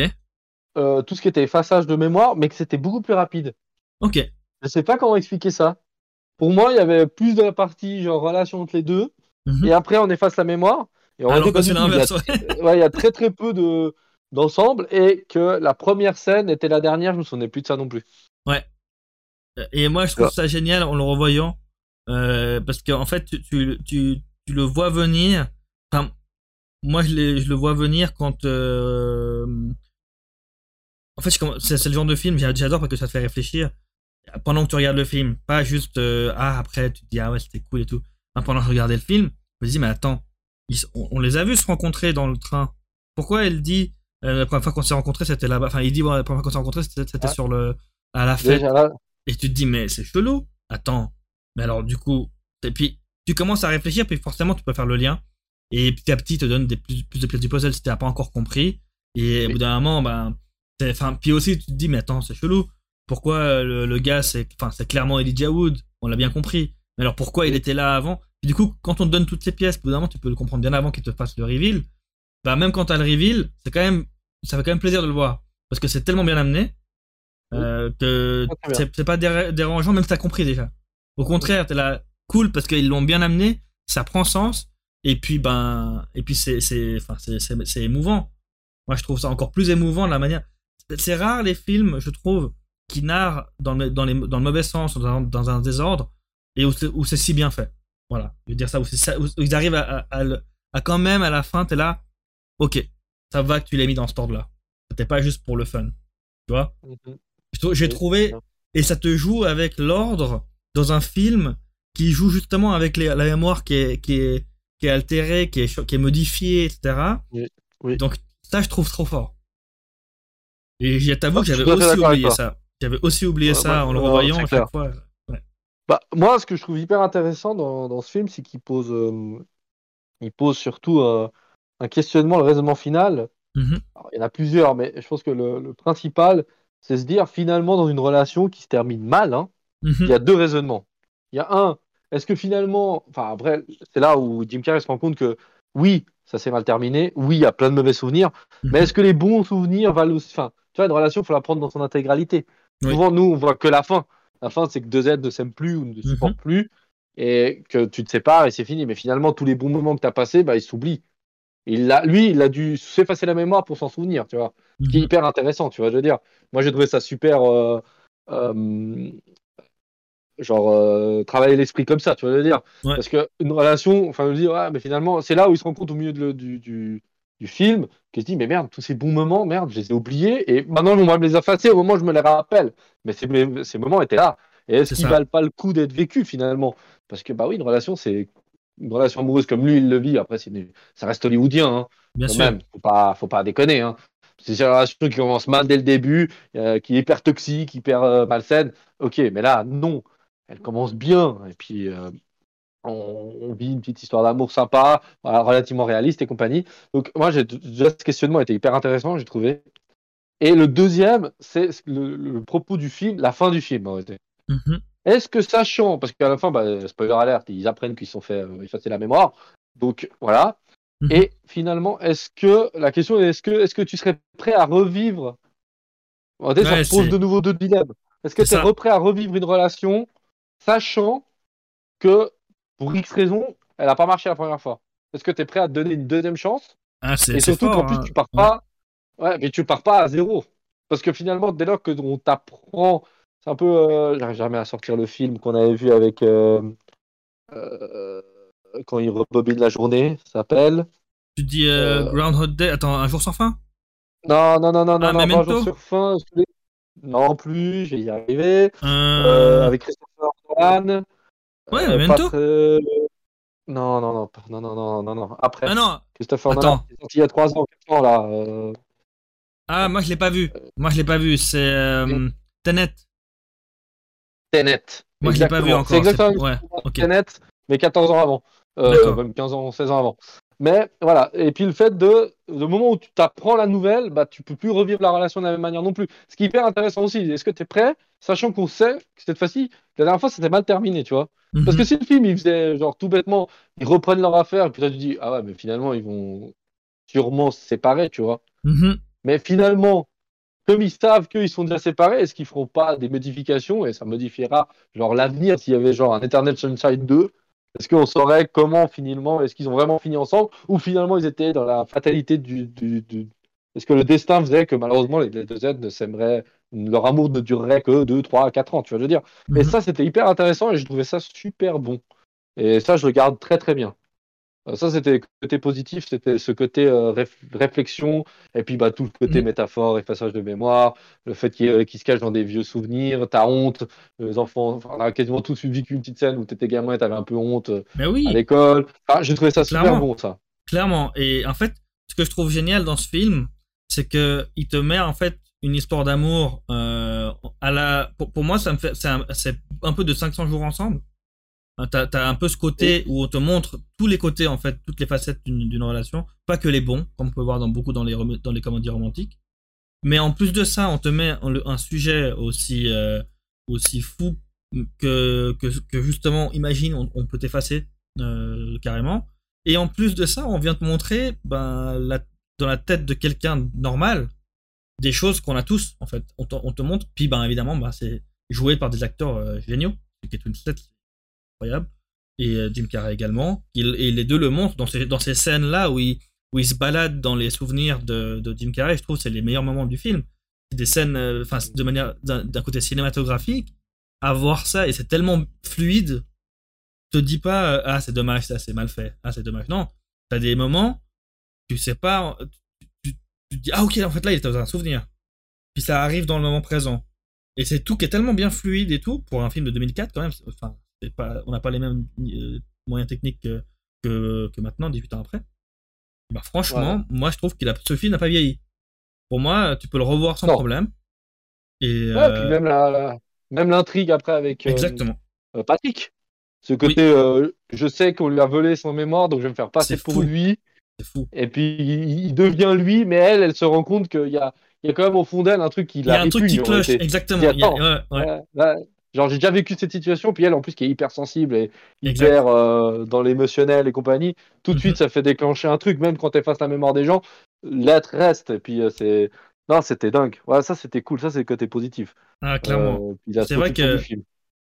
Speaker 1: tout ce qui était effaçage de mémoire, mais que c'était beaucoup plus rapide.
Speaker 2: Ok.
Speaker 1: Je sais pas comment expliquer ça. Pour moi, il y avait plus de la partie genre relation entre les deux,
Speaker 2: Mhm.
Speaker 1: et après on efface la mémoire. Et
Speaker 2: Alors que c'est.
Speaker 1: Il y a-
Speaker 2: l'inverse. ouais.
Speaker 1: ouais, il y a très très peu de d'ensemble, et que la première scène était la dernière, je me souvenais plus de ça non plus.
Speaker 2: Et moi, je trouve
Speaker 1: Ouais.
Speaker 2: ça génial en le revoyant. euh, parce qu'en fait, tu, tu, tu, tu le vois venir. Enfin, moi, je, je le vois venir quand. euh, En fait, c'est le genre de film, j'a- j'adore parce que ça te fait réfléchir. Pendant que tu regardes le film, pas juste. euh, ah, après, tu te dis, ah ouais, c'était cool et tout. Non, pendant que je regardais le film, je me dis, mais attends, ils on, on les a vus se rencontrer dans le train. Pourquoi elle dit. euh, la première fois qu'on s'est rencontrés, c'était là-bas? Enfin, il dit, bon, la première fois qu'on s'est rencontrés, c'était
Speaker 1: Ouais.
Speaker 2: sur le. à la fête. Et tu te dis, mais c'est chelou. Attends. Mais alors, du coup, et puis, tu commences à réfléchir, puis forcément, tu peux faire le lien. Et petit à petit, il te donne des plus, plus de pièces du puzzle si tu n'as pas encore compris. Et au bout d'un moment, ben, c'est- enfin, puis aussi, tu te dis, mais attends, c'est chelou. Pourquoi euh, le, le gars, c'est, enfin, c'est clairement Elijah Wood. On l'a bien compris. Mais alors, pourquoi il était là avant? Du coup, quand on te donne toutes ces pièces, bout moment, tu peux le comprendre bien avant qu'il te fasse le reveal. Bah, même quand t'as le reveal, c'est quand même, ça fait quand même plaisir de le voir. Parce que c'est tellement bien amené, euh, que
Speaker 1: bien.
Speaker 2: c'est c'est pas déra- dérangeant, même si t'as compris déjà. Au contraire, t'es là, cool, parce qu'ils l'ont bien amené, ça prend sens, Et puis, ben, et puis c'est, c'est, enfin, c'est, c'est, c'est émouvant. Moi, je trouve ça encore plus émouvant de la manière. C'est rare les films, je trouve, qui narrent dans le, dans les, dans le mauvais sens, dans un, dans un désordre, et où c'est, où c'est si bien fait. Voilà. Je veux dire ça, où, c'est ça, où ils arrivent à, à, à, le- à quand même, à la fin, t'es là, ok, ça va que tu l'aies mis dans ce ordre-là. C'était pas juste pour le fun. Tu vois?
Speaker 1: Mhm.
Speaker 2: J'ai trouvé, et ça te joue avec l'ordre dans un film qui joue justement avec les- la mémoire qui est, qui est, qui est altérée, qui est, cho- qui est modifiée, etc.
Speaker 1: Oui, oui.
Speaker 2: Donc ça, je trouve trop fort. Et t'avoue
Speaker 1: Ah,
Speaker 2: que j'avais aussi oublié ça. J'avais aussi oublié
Speaker 1: Ouais,
Speaker 2: ça en le revoyant à chaque fois.
Speaker 1: Bah, moi, ce que je trouve hyper intéressant dans, dans ce film, c'est qu'il pose, euh, il pose surtout euh, un questionnement, le raisonnement final.
Speaker 2: Mhm,
Speaker 1: Alors, il y en a plusieurs, mais je pense que le, le principal, c'est se dire finalement dans une relation qui se termine mal, hein, il
Speaker 2: mhm,
Speaker 1: y a deux raisonnements. Il y a un, est-ce que finalement, enfin après, c'est là où Jim Carrey se rend compte que oui, ça s'est mal terminé, oui, il y a plein de mauvais souvenirs, mais
Speaker 2: mhm.
Speaker 1: est-ce que les bons souvenirs valent aussi, enfin, tu vois, une relation, il faut la prendre dans son intégralité.
Speaker 2: Oui.
Speaker 1: Souvent, nous, on voit que la fin. La fin, c'est que deux êtres ne s'aiment plus ou ne se
Speaker 2: Mhm.
Speaker 1: supportent plus et que tu te sépares et c'est fini. Mais finalement, tous les bons moments que tu as passés, bah, ils s'oublient. Il a, lui, il a dû s'effacer la mémoire pour s'en souvenir, tu vois. Ce qui est
Speaker 2: Mhm.
Speaker 1: hyper intéressant, tu vois, je veux dire. Moi, j'ai trouvé ça super, euh, euh, genre, euh, travailler l'esprit comme ça, tu vois, je veux dire.
Speaker 2: Ouais.
Speaker 1: Parce qu'une relation, enfin, je veux dire, ouais, mais finalement, c'est là où il se rend compte au milieu de le- du, du, du film, qu'il se dit, mais merde, tous ces bons moments, merde, je les ai oubliés, et maintenant, on va me les effacer au moment où je me les rappelle. Mais ces, moments étaient là. Et est-ce
Speaker 2: C'est
Speaker 1: qu'ils valent pas le coup d'être vécus, finalement? Parce que, bah oui, une relation, c'est une relation amoureuse comme lui, il le vit. Après, une- ça reste hollywoodien, hein
Speaker 2: Bien
Speaker 1: quand
Speaker 2: sûr.
Speaker 1: même, faut pas, faut pas déconner. Hein. C'est une relation qui commence mal dès le début, euh, qui est hyper toxique, hyper euh, malsaine. Ok, mais là, non. Elle commence bien. Et puis, euh, on, on vit une petite histoire d'amour sympa, voilà, relativement réaliste et compagnie. Donc, moi, j'ai déjà ce questionnement était hyper intéressant, j'ai trouvé. Et le deuxième, c'est le, le propos du film, la fin du film. en réalité.
Speaker 2: Mhm.
Speaker 1: Est-ce que sachant, parce qu'à la fin, bah, spoiler alert, ils apprennent qu'ils sont fait euh, effacer la mémoire. Donc voilà.
Speaker 2: Mhm.
Speaker 1: Et finalement, est-ce que la question est est-ce que est-ce que tu serais prêt à revivre? En fait,
Speaker 2: Ouais,
Speaker 1: ça pose de nouveau deux dilemmes. Est-ce que tu es prêt à revivre une relation, sachant que pour X raison, elle n'a pas marché la première fois Est-ce que tu es prêt à te donner une deuxième chance?
Speaker 2: Ah, c'est
Speaker 1: Et surtout qu'en plus,
Speaker 2: hein.
Speaker 1: tu pars pas. Ouais, mais tu pars pas à zéro. Parce que finalement, dès lors que on t'apprend, c'est un peu. euh, J'arrive jamais à sortir le film qu'on avait vu avec. euh, euh, quand il rebobine la journée, ça s'appelle.
Speaker 2: Tu dis euh, Groundhog Day. Attends, un jour sans fin?
Speaker 1: Non, non, non, non, non,
Speaker 2: Ah,
Speaker 1: non, pas un jour sur fin. Non plus, je vais y.
Speaker 2: Euh,
Speaker 1: avec Christopher Nolan.
Speaker 2: Ouais,
Speaker 1: Euh,
Speaker 2: Memento
Speaker 1: très- Non, non, non, non, non, non, non, non. Après,
Speaker 2: Ah non
Speaker 1: Christopher
Speaker 2: attends.
Speaker 1: Nolan, sorti il y a 3 ans, 4 ans là. euh,
Speaker 2: Ah, moi je l'ai pas vu. Moi je l'ai pas vu. C'est euh, Tenet.
Speaker 1: Tenet.
Speaker 2: Moi je l'ai pas vu
Speaker 1: Exactement.
Speaker 2: encore.
Speaker 1: C'est exactement
Speaker 2: Ouais, ok.
Speaker 1: Tenet, mais 14 ans avant. Euh, même 15 ans, 16 ans avant. Mais voilà. Et puis le fait de, le moment où tu t'apprends la nouvelle, bah, tu peux plus revivre la relation de la même manière non plus. Ce qui est hyper intéressant aussi. Est-ce que tu es prêt, sachant qu'on sait que cette fois-ci, la dernière fois, c'était mal terminé, tu vois Parce
Speaker 2: Mhm.
Speaker 1: que si le film, il faisait genre tout bêtement, ils reprennent leur affaire, et puis là, tu dis, ah ouais, mais finalement, ils vont sûrement se séparer, tu vois.
Speaker 2: Mhm.
Speaker 1: Mais finalement, comme ils savent qu'ils sont déjà séparés, est-ce qu'ils feront pas des modifications? Et ça modifiera genre l'avenir s'il y avait genre un Eternal Sunshine 2 Est-ce qu'on saurait comment finalement, est-ce qu'ils ont vraiment fini ensemble ou finalement ils étaient dans la fatalité du. du- du- Est-ce que le destin faisait que malheureusement les deux êtres ne s'aimeraient, leur amour ne durerait que 2, 3, 4 ans, tu vois, je veux dire? Et
Speaker 2: Mhm.
Speaker 1: ça, c'était hyper intéressant et je trouvais ça super bon. Et ça, je le garde très très bien. Euh, Ça, c'était le côté positif, c'était ce côté euh, réf- réflexion, et puis bah, tout le côté
Speaker 2: Mhm.
Speaker 1: métaphore, effaçage de mémoire, le fait qu'il qu'il se cache dans des vieux souvenirs, ta honte, les enfants, on a quasiment tous vécu une petite scène où t'étais gamin et t'avais un peu honte euh,
Speaker 2: Mais oui.
Speaker 1: à l'école. Enfin, j'ai trouvé ça super
Speaker 2: Clairement.
Speaker 1: bon, ça.
Speaker 2: Clairement. Et en fait, ce que je trouve génial dans ce film, c'est que il te met en fait une histoire d'amour euh, à la. Pour, pour moi, ça me fait, c'est un, c'est un peu de 500 jours ensemble. Hein, T'as as un peu ce côté où on te montre tous les côtés en fait, toutes les facettes d'une relation, pas que les bons, comme on peut voir dans beaucoup dans les dans les comédies romantiques. Mais en plus de ça, on te met un, sujet aussi euh, aussi fou que, que que justement, imagine, on, on peut t'effacer euh, carrément. Et en plus de ça, on vient te montrer ben, la, dans la tête de quelqu'un normal des choses qu'on a tous, en fait. On te, on te montre, puis ben, évidemment, ben, c'est joué par des acteurs euh, géniaux. Kate Winslet, c'est incroyable. et euh, Jim Carrey également. Il, et les deux le montrent dans ces, dans ces scènes-là où il, où il se balade dans les souvenirs de, de Jim Carrey. Je trouve que c'est les meilleurs moments du film. Des scènes, euh, enfin, de manière, d'un côté cinématographique, à voir ça, et c'est tellement fluide. Te dis pas, euh, ah, c'est dommage, ça, c'est mal fait. Ah, c'est dommage. Non. T'as des moments, tu sais pas, tu, tu, tu dis, ah, ok, en fait, là, il était dans un souvenir. Puis ça arrive dans le moment présent. Et c'est tout qui est tellement bien fluide et tout, pour un film de 2004, quand même. Enfin, pas, on n'a pas les mêmes euh, moyens techniques que, que, que maintenant, 18 ans après. Bah, franchement, moi, je trouve que ce film n'a pas vieilli. Pour moi, tu peux le revoir sans
Speaker 1: Non.
Speaker 2: problème. Et,
Speaker 1: Ouais,
Speaker 2: euh,
Speaker 1: puis même la, la- même l'intrigue après avec euh,
Speaker 2: exactement.
Speaker 1: euh, Patrick. Ce côté, je sais qu'on lui a volé son mémoire, donc je vais me faire passer pour lui.
Speaker 2: C'est fou.
Speaker 1: Et puis il, il devient lui, mais elle, elle se rend compte qu'il y a, il y a quand même au fond d'elle un truc qui
Speaker 2: Il y a
Speaker 1: la
Speaker 2: un truc qui cloche, exactement.
Speaker 1: Qui
Speaker 2: Il y a-
Speaker 1: attend.
Speaker 2: ouais, ouais.
Speaker 1: Ouais, ouais. Genre j'ai déjà vécu cette situation, puis elle en plus qui est hyper sensible et hyper euh, dans l'émotionnel et compagnie, tout de
Speaker 2: Mhm.
Speaker 1: suite ça fait déclencher un truc, même quand tu effaces la mémoire des gens, l'être reste. Et puis euh, c'est. Non, c'était dingue. Ouais, ça c'était cool, ça c'est le côté positif.
Speaker 2: Ah, clairement.
Speaker 1: Euh,
Speaker 2: C'est vrai que-.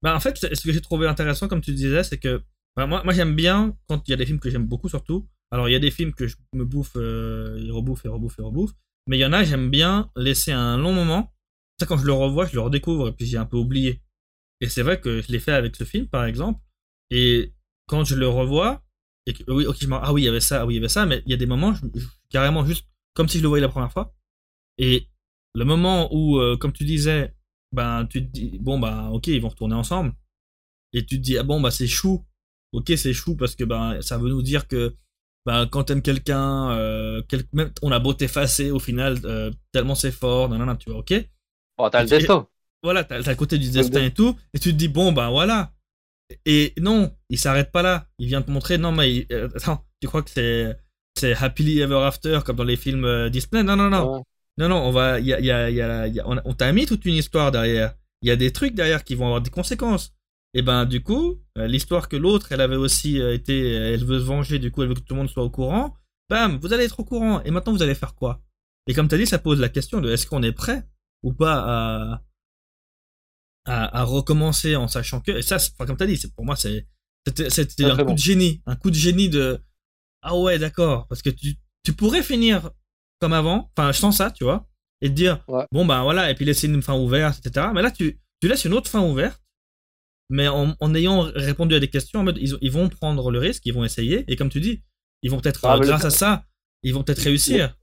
Speaker 2: Bah, en fait, ce que j'ai trouvé intéressant, comme tu disais, c'est que bah, moi, moi j'aime bien quand il y a des films que j'aime beaucoup, surtout. Alors, il y a des films que je me bouffe, et rebouffe et rebouffe et rebouffe. Mais il y en a, j'aime bien laisser un long moment. Ça, quand je le revois, je le redécouvre et puis j'ai un peu oublié. Et c'est vrai que je l'ai fait avec ce film, par exemple. Et quand je le revois, et que, oui, ok, je ah oui, il y avait ça, ah oui, il y avait ça, mais il y a des moments, je, je- carrément juste comme si je le voyais la première fois. Et le moment où, euh, comme tu disais, ben, tu te dis, bon, bah, ok, ils vont retourner ensemble. Et tu te dis, ah bon, bah, c'est chou. Ok, c'est chou parce que, ben, ça veut nous dire que, ben, quand t'aimes quelqu'un, euh, quel- même, on a beau t'effacer au final, euh, tellement c'est fort, non, non, non, tu vois, ok?
Speaker 1: Oh, t'as le destin.
Speaker 2: Voilà, t'as le côté du destin et tout, et tu te dis, bon, ben, voilà. Et non, il s'arrête pas là. Il vient te montrer, non, mais, il- euh, attends, tu crois que c'est, c'est happily ever after comme dans les films euh, Disney? Non, non, non.
Speaker 1: Ouais.
Speaker 2: Non, non, on va, y a, y a, y a, y on, on t'a mis toute une histoire derrière. Il y a des trucs derrière qui vont avoir des conséquences. Et ben, du coup, euh, l'histoire que l'autre, elle avait aussi euh, été, euh, elle veut se venger, du coup, elle veut que tout le monde soit au courant. Bam, vous allez être au courant. Et maintenant, vous allez faire quoi? Et comme t'as dit, ça pose la question de est-ce qu'on est prêt ou pas à, à, à recommencer en sachant que, et ça, enfin, comme t'as dit, c'est, pour moi, c'est, c'était,
Speaker 1: Très,
Speaker 2: un coup
Speaker 1: bon.
Speaker 2: de génie. Un coup de génie de, ah ouais, d'accord. Parce que tu, tu pourrais finir comme avant. Enfin, je sens ça, tu vois. Et te dire,
Speaker 1: Ouais.
Speaker 2: bon, ben voilà, et puis laisser une fin ouverte, etc. Mais là, tu, tu laisses une autre fin ouverte. Mais en, en ayant répondu à des questions, en mode, ils, ils vont prendre le risque, ils vont essayer. Et comme tu dis, ils vont peut-être,
Speaker 1: Ah,
Speaker 2: euh, grâce à ça, ils vont peut-être réussir.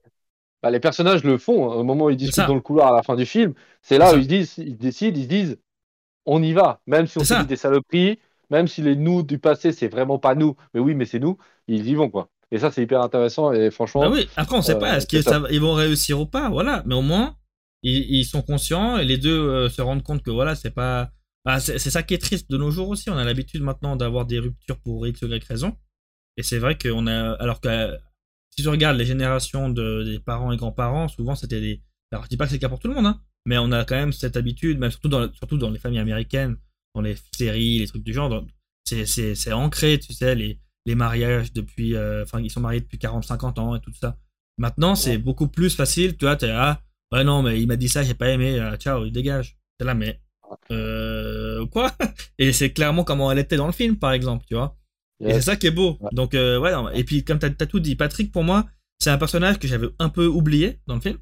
Speaker 1: Bah, les personnages le font. hein. Au moment où ils discutent dans le couloir à la fin du film, c'est là où ils, se disent, ils décident, ils se disent, on y va. Même si on se dit des saloperies, même si les nous du passé, c'est vraiment pas nous, mais oui, mais c'est nous, ils y vont, quoi. Et ça, c'est hyper intéressant. Et franchement,
Speaker 2: Ah oui, après on sait
Speaker 1: euh,
Speaker 2: pas, est-ce qu'ils vont réussir ou pas, voilà. Mais au moins, ils, ils sont conscients et les deux euh, se rendent compte que voilà, c'est pas. Ah, c'est ça qui est triste de nos jours aussi. On a l'habitude maintenant d'avoir des ruptures pour X ou Y raison. Et c'est vrai qu'on a. Alors que si tu regardes les générations de, des parents et grands-parents, souvent c'était des. Alors je dis pas que c'est le cas pour tout le monde, hein, mais on a quand même cette habitude, même surtout dans, surtout dans les familles américaines, dans les séries, les trucs du genre, c'est- ancré, tu sais, les, les mariages depuis. euh, Enfin, ils sont mariés depuis 40-50 ans et tout ça. Maintenant, c'est
Speaker 1: Ouais.
Speaker 2: beaucoup plus facile, tu vois, t'es là, ouais, non, mais il m'a dit ça, j'ai pas aimé, euh, ciao, il dégage. T'es là, mais. Euh. Quoi? Et c'est clairement comment elle était dans le film, par exemple, tu vois? Et c'est ça qui est beau.
Speaker 1: Ouais.
Speaker 2: Donc, euh, ouais, non, et puis, comme t'as as tout dit, Patrick, pour moi, c'est un personnage que j'avais un peu oublié dans le film.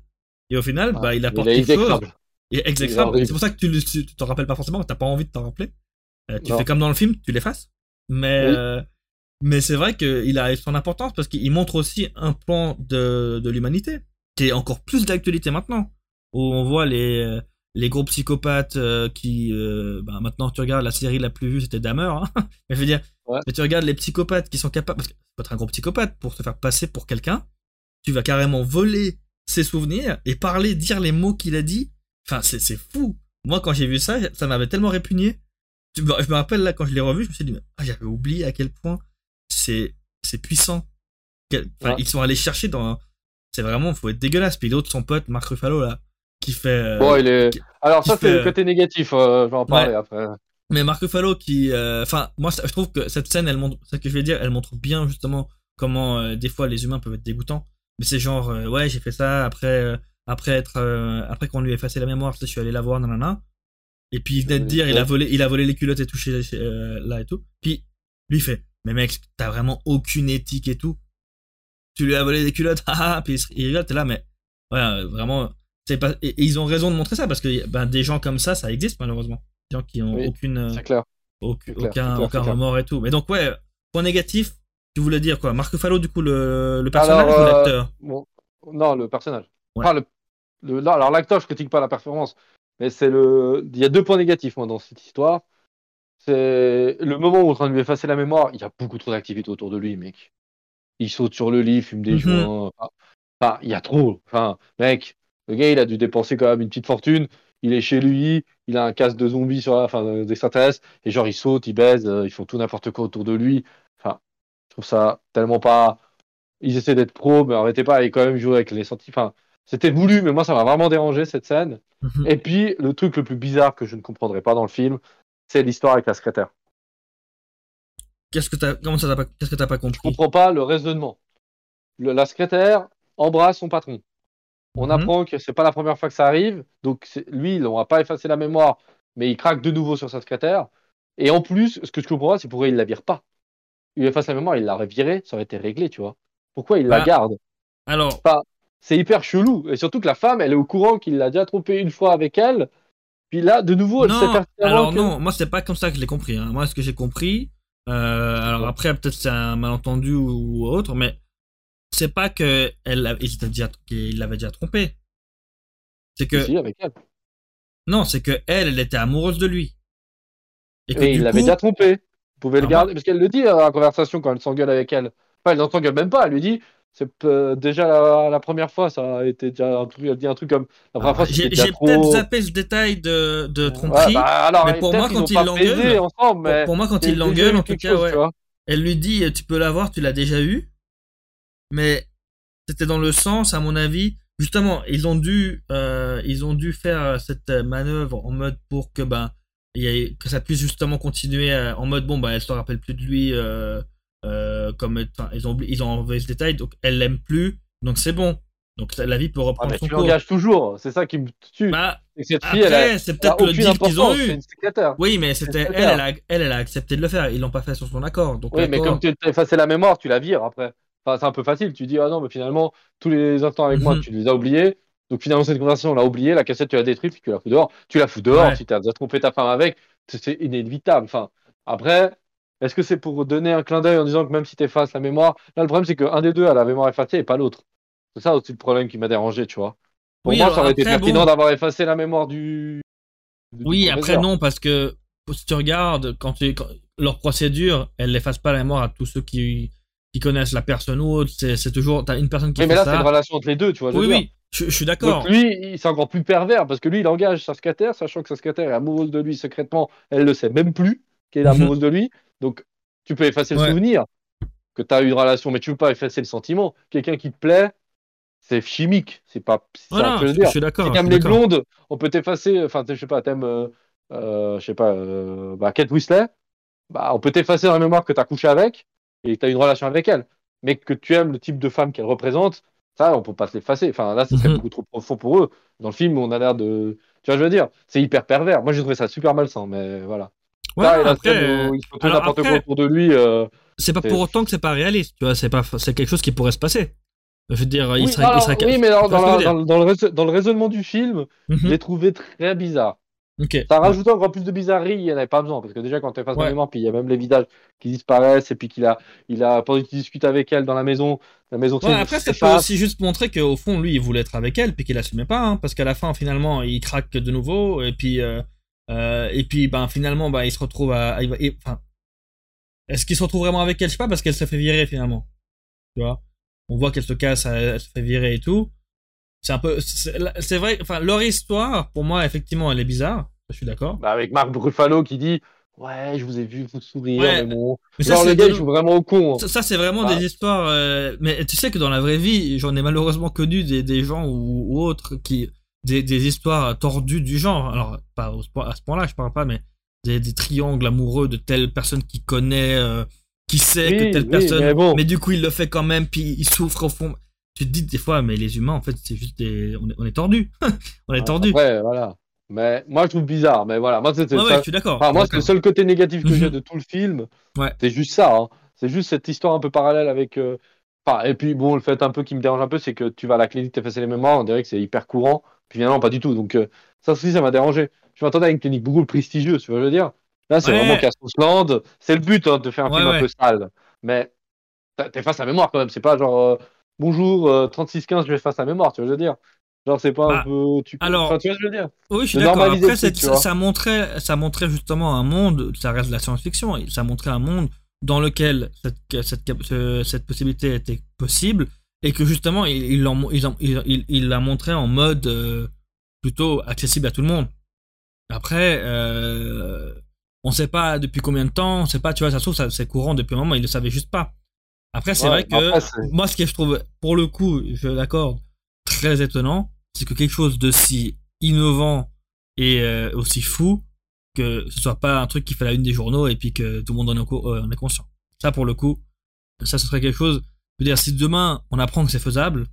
Speaker 2: Et au final,
Speaker 1: Ah,
Speaker 2: bah, il apporte quelque chose. Et exécrable. C'est pour ça que tu tu t'en rappelles pas forcément, t'as pas envie de t'en rappeler. Euh, tu
Speaker 1: Non.
Speaker 2: fais comme dans le film, tu l'effaces. Mais,
Speaker 1: Oui.
Speaker 2: euh, mais c'est vrai qu'il a son importance parce qu'il montre aussi un plan de, de l'humanité qui est encore plus d'actualité maintenant. Où on voit les, euh, les gros psychopathes euh, qui, euh, bah, maintenant tu regardes la série la plus vue, c'était Dahmer. Hein mais je veux dire,
Speaker 1: Ouais.
Speaker 2: mais tu regardes les psychopathes qui sont capables, parce que faut être un gros psychopathe pour se faire passer pour quelqu'un. Tu vas carrément voler ses souvenirs et parler, dire les mots qu'il a dit. Enfin, c'est c'est fou. Moi, quand j'ai vu ça, ça m'avait tellement répugné. Je me rappelle là, quand je l'ai revu, je me suis dit, mais, ah, j'avais oublié à quel point c'est c'est puissant. Enfin,
Speaker 1: Ouais.
Speaker 2: ils sont allés chercher dans. C'est vraiment, faut être dégueulasse. Puis l'autre, son pote, Marc Ruffalo, là, qui fait. euh,
Speaker 1: Bon, il est.
Speaker 2: qui-
Speaker 1: Alors, ça, c'est le côté négatif. euh, je vais en parler après.
Speaker 2: Mais Marc Ruffalo qui, euh, enfin, moi, ça- je trouve que cette scène, elle montre, ce que je vais dire, elle montre bien justement comment euh, des fois les humains peuvent être dégoûtants. Mais c'est genre, euh, ouais, j'ai fait ça après, euh, après être, euh, après qu'on lui ait effacé la mémoire, je suis allé la voir, nanana. Et puis il venait de dire, il a volé, il a volé les culottes et touché là et tout. Puis Lui fait, mais mec, t'as vraiment aucune éthique et tout. Tu lui as volé des culottes, haha, puis il rigole, t'es là, mais ouais, vraiment, c'est pas, et, ils ont raison de montrer ça parce que ben, des gens comme ça, ça existe malheureusement. Des gens qui ont aucune,
Speaker 1: clair.
Speaker 2: aucun, aucun, aucun remords et tout. Mais donc ouais, point négatif, tu voulais dire quoi? Marc Ruffalo, du coup, le, le personnage ou l'acteur?
Speaker 1: Non, le personnage. Enfin, le, le, alors l'acteur, je critique pas la performance, mais c'est le. Il y a deux points négatifs moi dans cette histoire. C'est le moment où on est en train de lui effacer la mémoire. Il y a beaucoup trop d'activités autour de lui, mec. Il saute sur le lit, fume des joints. Enfin, il y a trop. Enfin, mec, le gars, il a dû dépenser quand même une petite fortune. Il est chez lui, il a un casque de zombies sur la, enfin, d'extraterrestres, et genre, il saute, il baise, euh, ils font tout n'importe quoi autour de lui. Enfin, trouve ça tellement pas. Ils essaient d'être pro, mais arrêtez pas, et quand même jouer avec les sentiments. Enfin, c'était voulu, mais moi, ça m'a vraiment dérangé cette scène. Mhm. Et puis, le truc le plus bizarre que je ne comprendrais pas dans le film, c'est l'histoire avec la secrétaire.
Speaker 2: Qu'est-ce que t'as, comment ça t'as pas, qu'est-ce que t'as pas compris?
Speaker 1: Je comprends pas le raisonnement. la secrétaire embrasse son patron. On mhm. apprend que c'est pas la première fois que ça arrive, donc lui, on va pas effacer la mémoire, mais il craque de nouveau sur sa secrétaire. Et en plus, ce que je comprends pas, c'est pourquoi il la vire pas. Efface la mémoire, il l'aurait virée, ça aurait été réglé, tu vois. Pourquoi il la bah, garde?
Speaker 2: Alors,
Speaker 1: c'est hyper chelou. Et surtout que la femme, elle est au courant qu'il l'a déjà trompé une fois avec elle. Puis là, de nouveau, elle
Speaker 2: non, Alors non, moi c'est pas comme ça que je l'ai compris. Hein. Moi, ce que j'ai compris, euh, alors après peut-être c'est un malentendu ou, autre, mais c'est pas que elle, il l'avait déjà trompé. C'est que.
Speaker 1: Si, avec elle.
Speaker 2: Non, c'est que elle, elle était amoureuse de lui.
Speaker 1: Et, que il l'avait déjà trompé. Vous pouvez le ah garder, parce qu'elle le dit dans la conversation quand elle s'engueule avec elle. Enfin, elle n'en s'engueule même pas. Elle lui dit c'est déjà la, première fois, ça a été déjà un truc, dit un truc comme la première fois.
Speaker 2: J'ai peut-être zappé ce détail de, de tromperie, bah, mais pour moi, quand il l'engueule, pour, moi quand il l'engueule, en tout cas, ouais, elle lui dit, tu peux l'avoir, tu l'as déjà eu, mais c'était dans le sens, à mon avis, justement, ils ont dû, euh, ils ont dû faire cette manœuvre en mode pour que ben, que ça puisse justement continuer en mode bon, ben, elle se rappelle plus de lui. Euh, euh, comme ils ont ils ont enlevé ce détail donc elle l'aime plus donc c'est bon. Donc la vie peut reprendre ah, son
Speaker 1: tu l'engages toujours c'est ça qui me tue.
Speaker 2: Bah, cette fille, après c'est peut-être le deal qu'ils ont eu. oui mais c'était elle elle a, elle elle a accepté de le faire ils l'ont pas fait sur son accord donc
Speaker 1: oui mais comme tu as effacé la mémoire tu la vires après. Enfin, c'est un peu facile tu dis ah non mais finalement tous les instants avec moi mhm. tu les as oubliés donc finalement cette conversation on l'a oublié la cassette tu l'as détruite puis tu la fous dehors tu la fous dehors si tu as déjà trompé ta femme avec c'est inévitable enfin après est-ce que c'est pour donner un clin d'œil en disant que même si tu effaces la mémoire, là le problème c'est qu'un des deux a la mémoire effacée et pas l'autre. C'est ça aussi le problème qui m'a dérangé, tu vois. Pour moi, ça aurait été pertinent d'avoir effacé la mémoire du.
Speaker 2: oui, après non, parce que si tu regardes, quand, tu, leur procédure, elle n'efface pas la mémoire à tous ceux qui, qui connaissent la personne ou autre. C'est toujours, t'as une personne qui.
Speaker 1: mais là, c'est une relation entre les deux, tu vois.
Speaker 2: Oui, oui, je, suis d'accord.
Speaker 1: Donc lui, c'est encore plus pervers parce que lui, il engage sa secrétaire, sachant que sa secrétaire est amoureuse de lui secrètement. Elle le sait même plus qu'elle est mhm. amoureuse de lui. Donc, tu peux effacer le souvenir que tu as eu une relation, mais tu peux pas effacer le sentiment. Quelqu'un qui te plaît, c'est chimique. C'est pas.
Speaker 2: ça je, je, suis d'accord.
Speaker 1: Si les blondes, on peut t'effacer. Enfin, je sais pas, t'aimes, euh, euh, je sais pas, euh, bah, Kate Whistler, bah, on peut t'effacer dans la mémoire que tu as couché avec et que tu as une relation avec elle. Mais que tu aimes le type de femme qu'elle représente, ça, on peut pas se l'effacer. Enfin, là, ce serait mhm. beaucoup trop profond pour eux. Dans le film, on a l'air de. Tu vois, je veux dire, c'est hyper pervers. Moi, j'ai trouvé ça super malsain, mais voilà.
Speaker 2: Ouais, après,
Speaker 1: n'importe quoi autour de lui. Euh,
Speaker 2: c'est pas pour autant que c'est pas réaliste, tu vois. C'est pas, c'est quelque chose qui pourrait se passer. Je veux dire,
Speaker 1: il serait, il serait... oui mais dans, dans, dans, le, dans, le, raisonnement du film, je l'ai trouvé très bizarre.
Speaker 2: Okay.
Speaker 1: Ça rajoute encore plus de bizarrerie, il n'y en avait pas besoin, parce que déjà quand tu es face ouais. à puis il y a même les visages qui disparaissent, et puis qu'il a, il a, pendant qu'il discute avec elle dans la maison, la maison
Speaker 2: ouais, Après, ça peut aussi juste montrer qu'au fond, lui, il voulait être avec elle, puis qu'il assumait pas, hein, parce qu'à la fin, finalement, il craque de nouveau, et puis, euh, euh, et puis, ben, finalement, ben, il se retrouve à. enfin, est-ce qu'il se retrouve vraiment avec elle? Je sais pas, parce qu'elle se fait virer finalement. Tu vois? On voit qu'elle se casse, elle, se fait virer et tout. C'est un peu. C'est vrai, enfin, leur histoire, pour moi, effectivement, elle est bizarre. Je suis d'accord.
Speaker 1: Bah, avec Marc Ruffalo qui dit Ouais, je vous ai vu vous sourire, mais bon. Mais ça, le gars, vraiment au con.
Speaker 2: Hein. Ça, c'est vraiment des histoires. Euh, mais tu sais que dans la vraie vie, j'en ai malheureusement connu des, des gens ou, ou autres qui des, histoires tordues du genre. Alors, pas à ce point-là, je parle pas, mais des, triangles amoureux de telle personne qui connaît, euh, qui sait que telle personne. Mais, du coup, il le fait quand même, puis il souffre au fond. Tu te dis des fois, mais les humains, en fait, c'est juste des. On est, tordus. on est tordus.
Speaker 1: Ouais, voilà. Mais moi, je trouve bizarre. Mais voilà, moi, c'est
Speaker 2: Ouais, ouais,
Speaker 1: ça.
Speaker 2: je suis d'accord.
Speaker 1: Enfin, moi, c'est le seul côté négatif que
Speaker 2: Mhm.
Speaker 1: j'ai de tout le film.
Speaker 2: Ouais.
Speaker 1: C'est juste ça. hein. C'est juste cette histoire un peu parallèle avec. euh, Enfin, et puis, bon, le fait un peu qui me dérange un peu, c'est que tu vas à la clinique t'effacer les mémoires. On dirait que c'est hyper courant. Puis finalement, pas du tout. Donc, euh, ça aussi, ça m'a dérangé. Je m'attendais à une clinique beaucoup plus prestigieuse, tu vois, je veux dire? Là, c'est
Speaker 2: Ouais.
Speaker 1: vraiment Castle. C'est le but hein, de faire un
Speaker 2: Ouais,
Speaker 1: film un peu sale. Mais t'as- t'effaces la mémoire quand même. C'est pas genre. euh, Bonjour, euh, 3615, je efface la mémoire, tu vois, je veux dire? Genre, c'est pas
Speaker 2: Bah,
Speaker 1: un peu. Tu...
Speaker 2: alors-
Speaker 1: Enfin, tu vois je veux dire?
Speaker 2: Oui, je suis d'accord. Après, ça, ça montrait, ça montrait justement un monde, ça reste de la science-fiction, ça montrait un monde dans lequel cette, cette, possibilité était possible, et que justement, il, il, l'en- il, en- il, il- il l'a montré en mode euh, plutôt accessible à tout le monde. Après, euh, on sait pas depuis combien de temps, on sait pas, tu vois, ça se trouve, c'est courant depuis un moment, il le savait juste pas. Après, c'est
Speaker 1: Ouais,
Speaker 2: vrai que
Speaker 1: après,
Speaker 2: moi, ce que je trouve, pour le coup, je l'accorde, très étonnant, c'est que quelque chose d'aussi innovant et euh, aussi fou, que ce soit pas un truc qui fait la une des journaux et puis que tout le monde en est, euh, en est conscient. Ça, pour le coup, ça, ce serait quelque chose. Je veux dire, si demain on apprend que c'est faisable,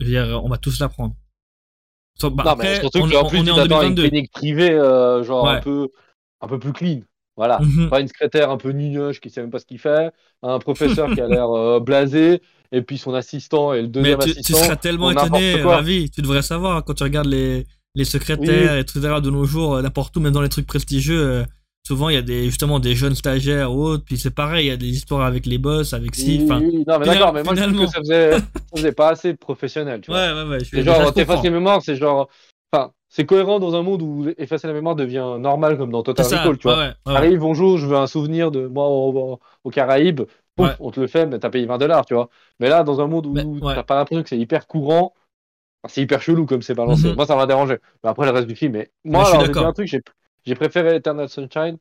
Speaker 2: je veux dire, on va tous l'apprendre. Bah, après,
Speaker 1: surtout
Speaker 2: on,
Speaker 1: que en
Speaker 2: on-
Speaker 1: plus,
Speaker 2: on est en
Speaker 1: t'attends à une
Speaker 2: 2022.
Speaker 1: clinique privée, euh, genre un peu, un peu plus clean. Voilà.
Speaker 2: Mhm.
Speaker 1: Pas une secrétaire un peu nignoche qui sait même pas ce qu'il fait, un professeur qui a l'air euh, blasé, et puis son assistant et le
Speaker 2: Mais
Speaker 1: deuxième
Speaker 2: tu, tu
Speaker 1: assistant.
Speaker 2: seras tellement étonné, ravi. Tu devrais savoir quand tu regardes les, les secrétaires, etc. de nos jours, euh, n'importe où, même dans les trucs prestigieux. euh, souvent, il y a des, justement des jeunes stagiaires ou autres. Puis c'est pareil, il y a des histoires avec les boss, avec si.
Speaker 1: Oui, oui, oui. non, mais d'accord, mais moi je trouve
Speaker 2: finalement.
Speaker 1: que ça faisait, ça faisait pas assez professionnel, tu vois.
Speaker 2: ouais, ouais, ouais.
Speaker 1: C'est genre, t'effaces les mémoires, c'est genre. Enfin, c'est cohérent dans un monde où effacer la mémoire devient normal, comme dans Total. Recall, tu vois.
Speaker 2: ouais, ouais.
Speaker 1: Arrive, bonjour, je veux un souvenir de moi au- au- aux Caraïbes. Pouf,
Speaker 2: Ouais.
Speaker 1: on te le fait, mais t'as payé 20 dollars, tu vois. Mais là, dans un monde où
Speaker 2: Mais,
Speaker 1: t'as pas l'impression que c'est hyper courant, enfin, c'est hyper chelou comme c'est balancé.
Speaker 2: Mhm.
Speaker 1: Moi, ça m'a dérangé. Mais après, le reste du film, mais
Speaker 2: Mais
Speaker 1: moi,
Speaker 2: suis
Speaker 1: alors, un truc, j'ai préféré Eternal Sunshine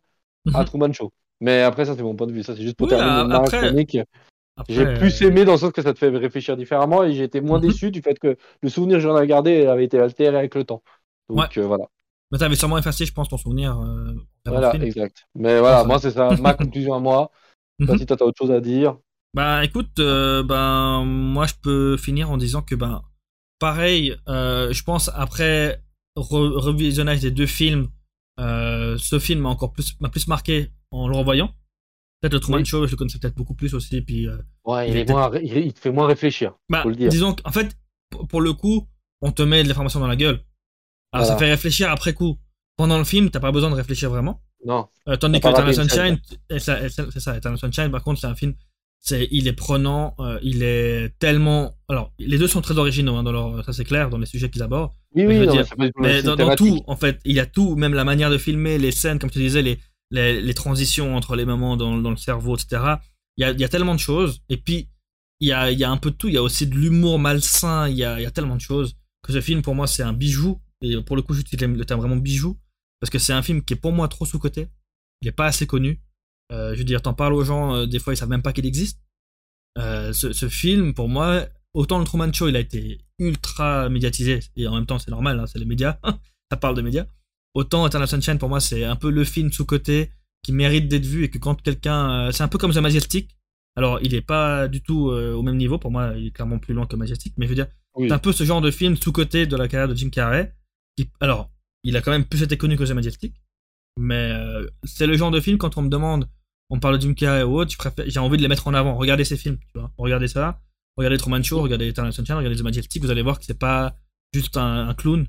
Speaker 1: à
Speaker 2: Mhm.
Speaker 1: Truman Show. Mais après, ça, c'est mon point de vue. Ça, c'est juste pour
Speaker 2: Oui,
Speaker 1: terminer une
Speaker 2: après-
Speaker 1: chronique. J'ai plus
Speaker 2: euh,
Speaker 1: aimé dans le sens que ça te fait réfléchir différemment et j'ai été moins
Speaker 2: Mhm.
Speaker 1: déçu du fait que le souvenir que j'en avais gardé avait été altéré avec le temps. Donc euh, voilà.
Speaker 2: Mais t'avais sûrement effacé, je pense, ton souvenir. euh,
Speaker 1: Voilà,
Speaker 2: film.
Speaker 1: exact. Mais voilà, moi, c'est ça. Ma conclusion à moi. Pas
Speaker 2: Mhm.
Speaker 1: si toi, t'as autre chose à dire.
Speaker 2: Bah écoute, euh, ben moi je peux finir en disant que ben pareil, euh, je pense après re- revisionnage des deux films, euh, ce film m'a encore plus m'a plus marqué en le revoyant. Peut-être le Truman
Speaker 1: Oui.
Speaker 2: Show, je le connaissais peut-être beaucoup plus aussi. Puis euh,
Speaker 1: Ouais,
Speaker 2: Il
Speaker 1: est moins, il, te fait moins réfléchir.
Speaker 2: bah,
Speaker 1: Faut le dire.
Speaker 2: disons qu'en fait pour- le coup, on te met de l'information dans la gueule. Alors ça fait réfléchir après coup. Pendant le film, t'as pas besoin de réfléchir vraiment.
Speaker 1: Non.
Speaker 2: Euh, tandis que Eternal Sunshine, c'est ça, Eternal Sunshine, par contre, c'est un film, c'est, il est prenant, euh, il est tellement, alors, les deux sont très originaux, hein, dans leur, ça c'est clair, dans les sujets qu'ils abordent.
Speaker 1: Oui, oui, non,
Speaker 2: dire,
Speaker 1: mais
Speaker 2: dans, dans tout, en fait, il y a tout, même la manière de filmer, les scènes, comme tu disais, les, les, les transitions entre les moments dans, dans le cerveau, etc. Il y a, y a tellement de choses. Et puis, il y a, y a un peu de tout. Il y a aussi de l'humour malsain. Il y a, y a tellement de choses que ce film, pour moi, c'est un bijou. Et pour le coup, j'utilise le terme vraiment bijou. Parce que c'est un film qui est pour moi trop sous-coté. Il n'est pas assez connu. Euh, je veux dire, t'en parles aux gens, euh, des fois, ils savent même pas qu'il existe. Euh, ce, ce film, pour moi, autant le Truman Show, il a été ultra médiatisé. Et en même temps, c'est normal, hein, c'est les médias. ça parle de médias. Autant Eternal Sunshine, pour moi, c'est un peu le film sous-coté qui mérite d'être vu et que quand quelqu'un. euh, c'est un peu comme The Majestic. Alors, il est pas du tout euh, au même niveau. Pour moi, il est clairement plus loin que Majestic. Mais je veux dire,
Speaker 1: Oui.
Speaker 2: c'est un peu ce genre de film sous-coté de la carrière de Jim Carrey. Qui, alors, il a quand même plus été connu que The Majestic. Mais euh, c'est le genre de film, quand on me demande, on parle de Jim Carrey ou autre, j'ai envie de les mettre en avant. Regardez ces films, tu vois. Regardez ça. Regardez Truman Show, regardez Eternal Sunshine, regardez The Majestic. Vous allez voir que c'est pas juste un, un clown.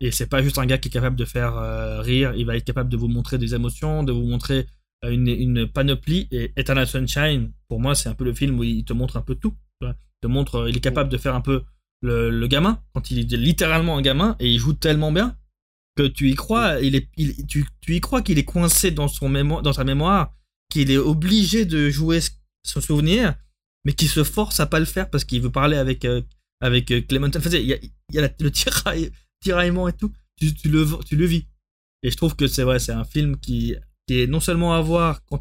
Speaker 2: Et c'est pas juste un gars qui est capable de faire euh, rire. Il va être capable de vous montrer des émotions, de vous montrer euh, une, une panoplie. Et Eternal Sunshine, pour moi, c'est un peu le film où il te montre un peu tout. Il te montre, euh, il est capable de faire un peu le, le gamin, quand il est littéralement un gamin, et il joue tellement bien que tu y crois, il est, il- tu, tu y crois qu'il est coincé dans, son mémo- dans sa mémoire, qu'il est obligé de jouer son souvenir, mais qu'il se force à pas le faire parce qu'il veut parler avec, euh, avec euh, Clementine. Enfin, il y a, il y a le tiraille, tiraillement et tout, tu, tu, le, tu le vis. Et je trouve que c'est vrai, c'est un film qui, qui est non seulement à voir quand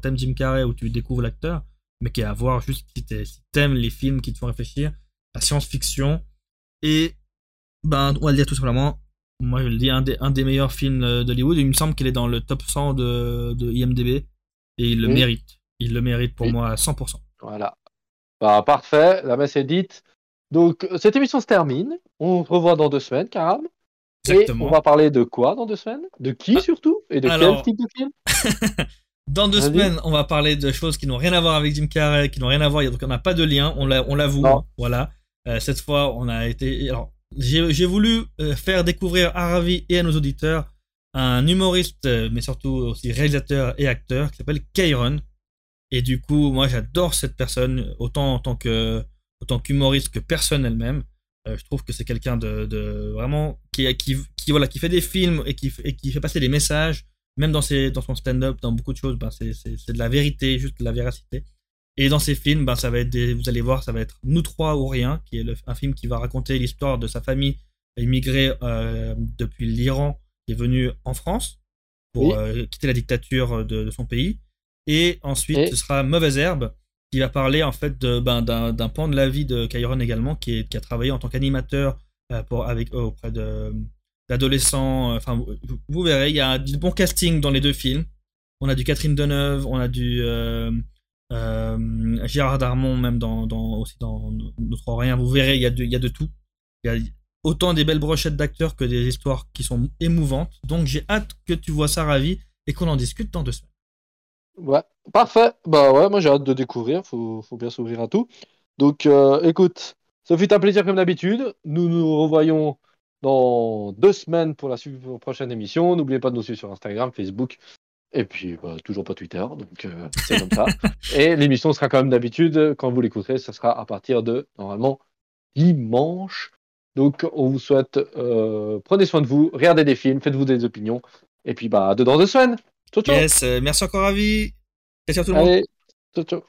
Speaker 2: t'aimes Jim Carrey ou tu découvres l'acteur, mais qui est à voir juste si t'aimes les films qui te font réfléchir, la science-fiction, et ben, on va le dire tout simplement, moi je le dis, un des, un des meilleurs films euh, d'Hollywood, il me semble qu'il est dans le top 100 de, de IMDB, et il le
Speaker 1: Oui.
Speaker 2: mérite. Il le mérite pour
Speaker 1: Oui.
Speaker 2: moi à 100%.
Speaker 1: Voilà. Bah, parfait, la messe est dite. Donc, euh, cette émission se termine. On se revoit dans deux semaines, Karam.
Speaker 2: Exactement.
Speaker 1: Et on va parler de quoi dans deux semaines? De qui
Speaker 2: Ah,
Speaker 1: surtout? Et de
Speaker 2: alors-
Speaker 1: quel type de film?
Speaker 2: Dans deux semaines, on va parler de choses qui n'ont rien à voir avec Jim Carrey, qui n'ont rien à voir, donc on n'a pas de lien, on l'a- on l'avoue. Voilà. Euh, cette fois, on a été. Alors, j'ai voulu euh, faire découvrir à Ravi et à nos auditeurs un humoriste, mais surtout aussi réalisateur et acteur, qui s'appelle Kairon. Et du coup, moi, j'adore cette personne, autant en tant que autant qu'humoriste que personnel même. Euh, je trouve que c'est quelqu'un de, de vraiment qui, qui, qui voilà qui fait des films et qui, f- et qui fait passer des messages même dans ses dans son stand-up dans beaucoup de choses ben c'est de la vérité juste de la véracité et dans ses films ben ça va être des, vous allez voir ça va être nous trois ou rien qui est le- un film qui va raconter l'histoire de sa famille immigrée euh, depuis l'Iran qui est venu en France pour
Speaker 1: Oui.
Speaker 2: euh, quitter la dictature de, de son pays et ensuite
Speaker 1: Et-
Speaker 2: ce sera mauvaise herbe qui va parler en fait ben, d'un, pan de la vie de Kyron également, qui, a travaillé en tant qu'animateur euh, avec, euh, auprès d'adolescents. euh, Enfin, vous, verrez, il y a du bon casting dans les deux films. On a du Catherine Deneuve, on a du Gérard Darmon, même dans, dans, aussi dans Notre Rien. Vous verrez, il y, a de, il y a de tout. Il y a autant des belles brochettes d'acteurs que des histoires qui sont émouvantes. Donc j'ai hâte que tu vois ça ravi et qu'on en discute dans deux semaines.
Speaker 1: Ouais, parfait. Bah ouais, moi j'ai hâte de découvrir. Faut, faut bien s'ouvrir à tout. Donc, euh, écoute, ça fut un plaisir comme d'habitude. Nous nous revoyons dans deux semaines pour la prochaine émission. N'oubliez pas de nous suivre sur Instagram, Facebook. Et puis, bah, toujours pas Twitter, donc euh, c'est comme ça. Et l'émission sera comme d'habitude, quand vous l'écouterez, ça sera à partir de, normalement, dimanche. Donc, on vous souhaite, euh, prenez soin de vous, regardez des films, faites-vous des opinions. Et puis, bah, à deux dans deux semaines. Ciao, ciao.
Speaker 2: Yes, euh, merci encore Ravi. Ciao, ciao tout le monde.
Speaker 1: Allez, ciao, ciao.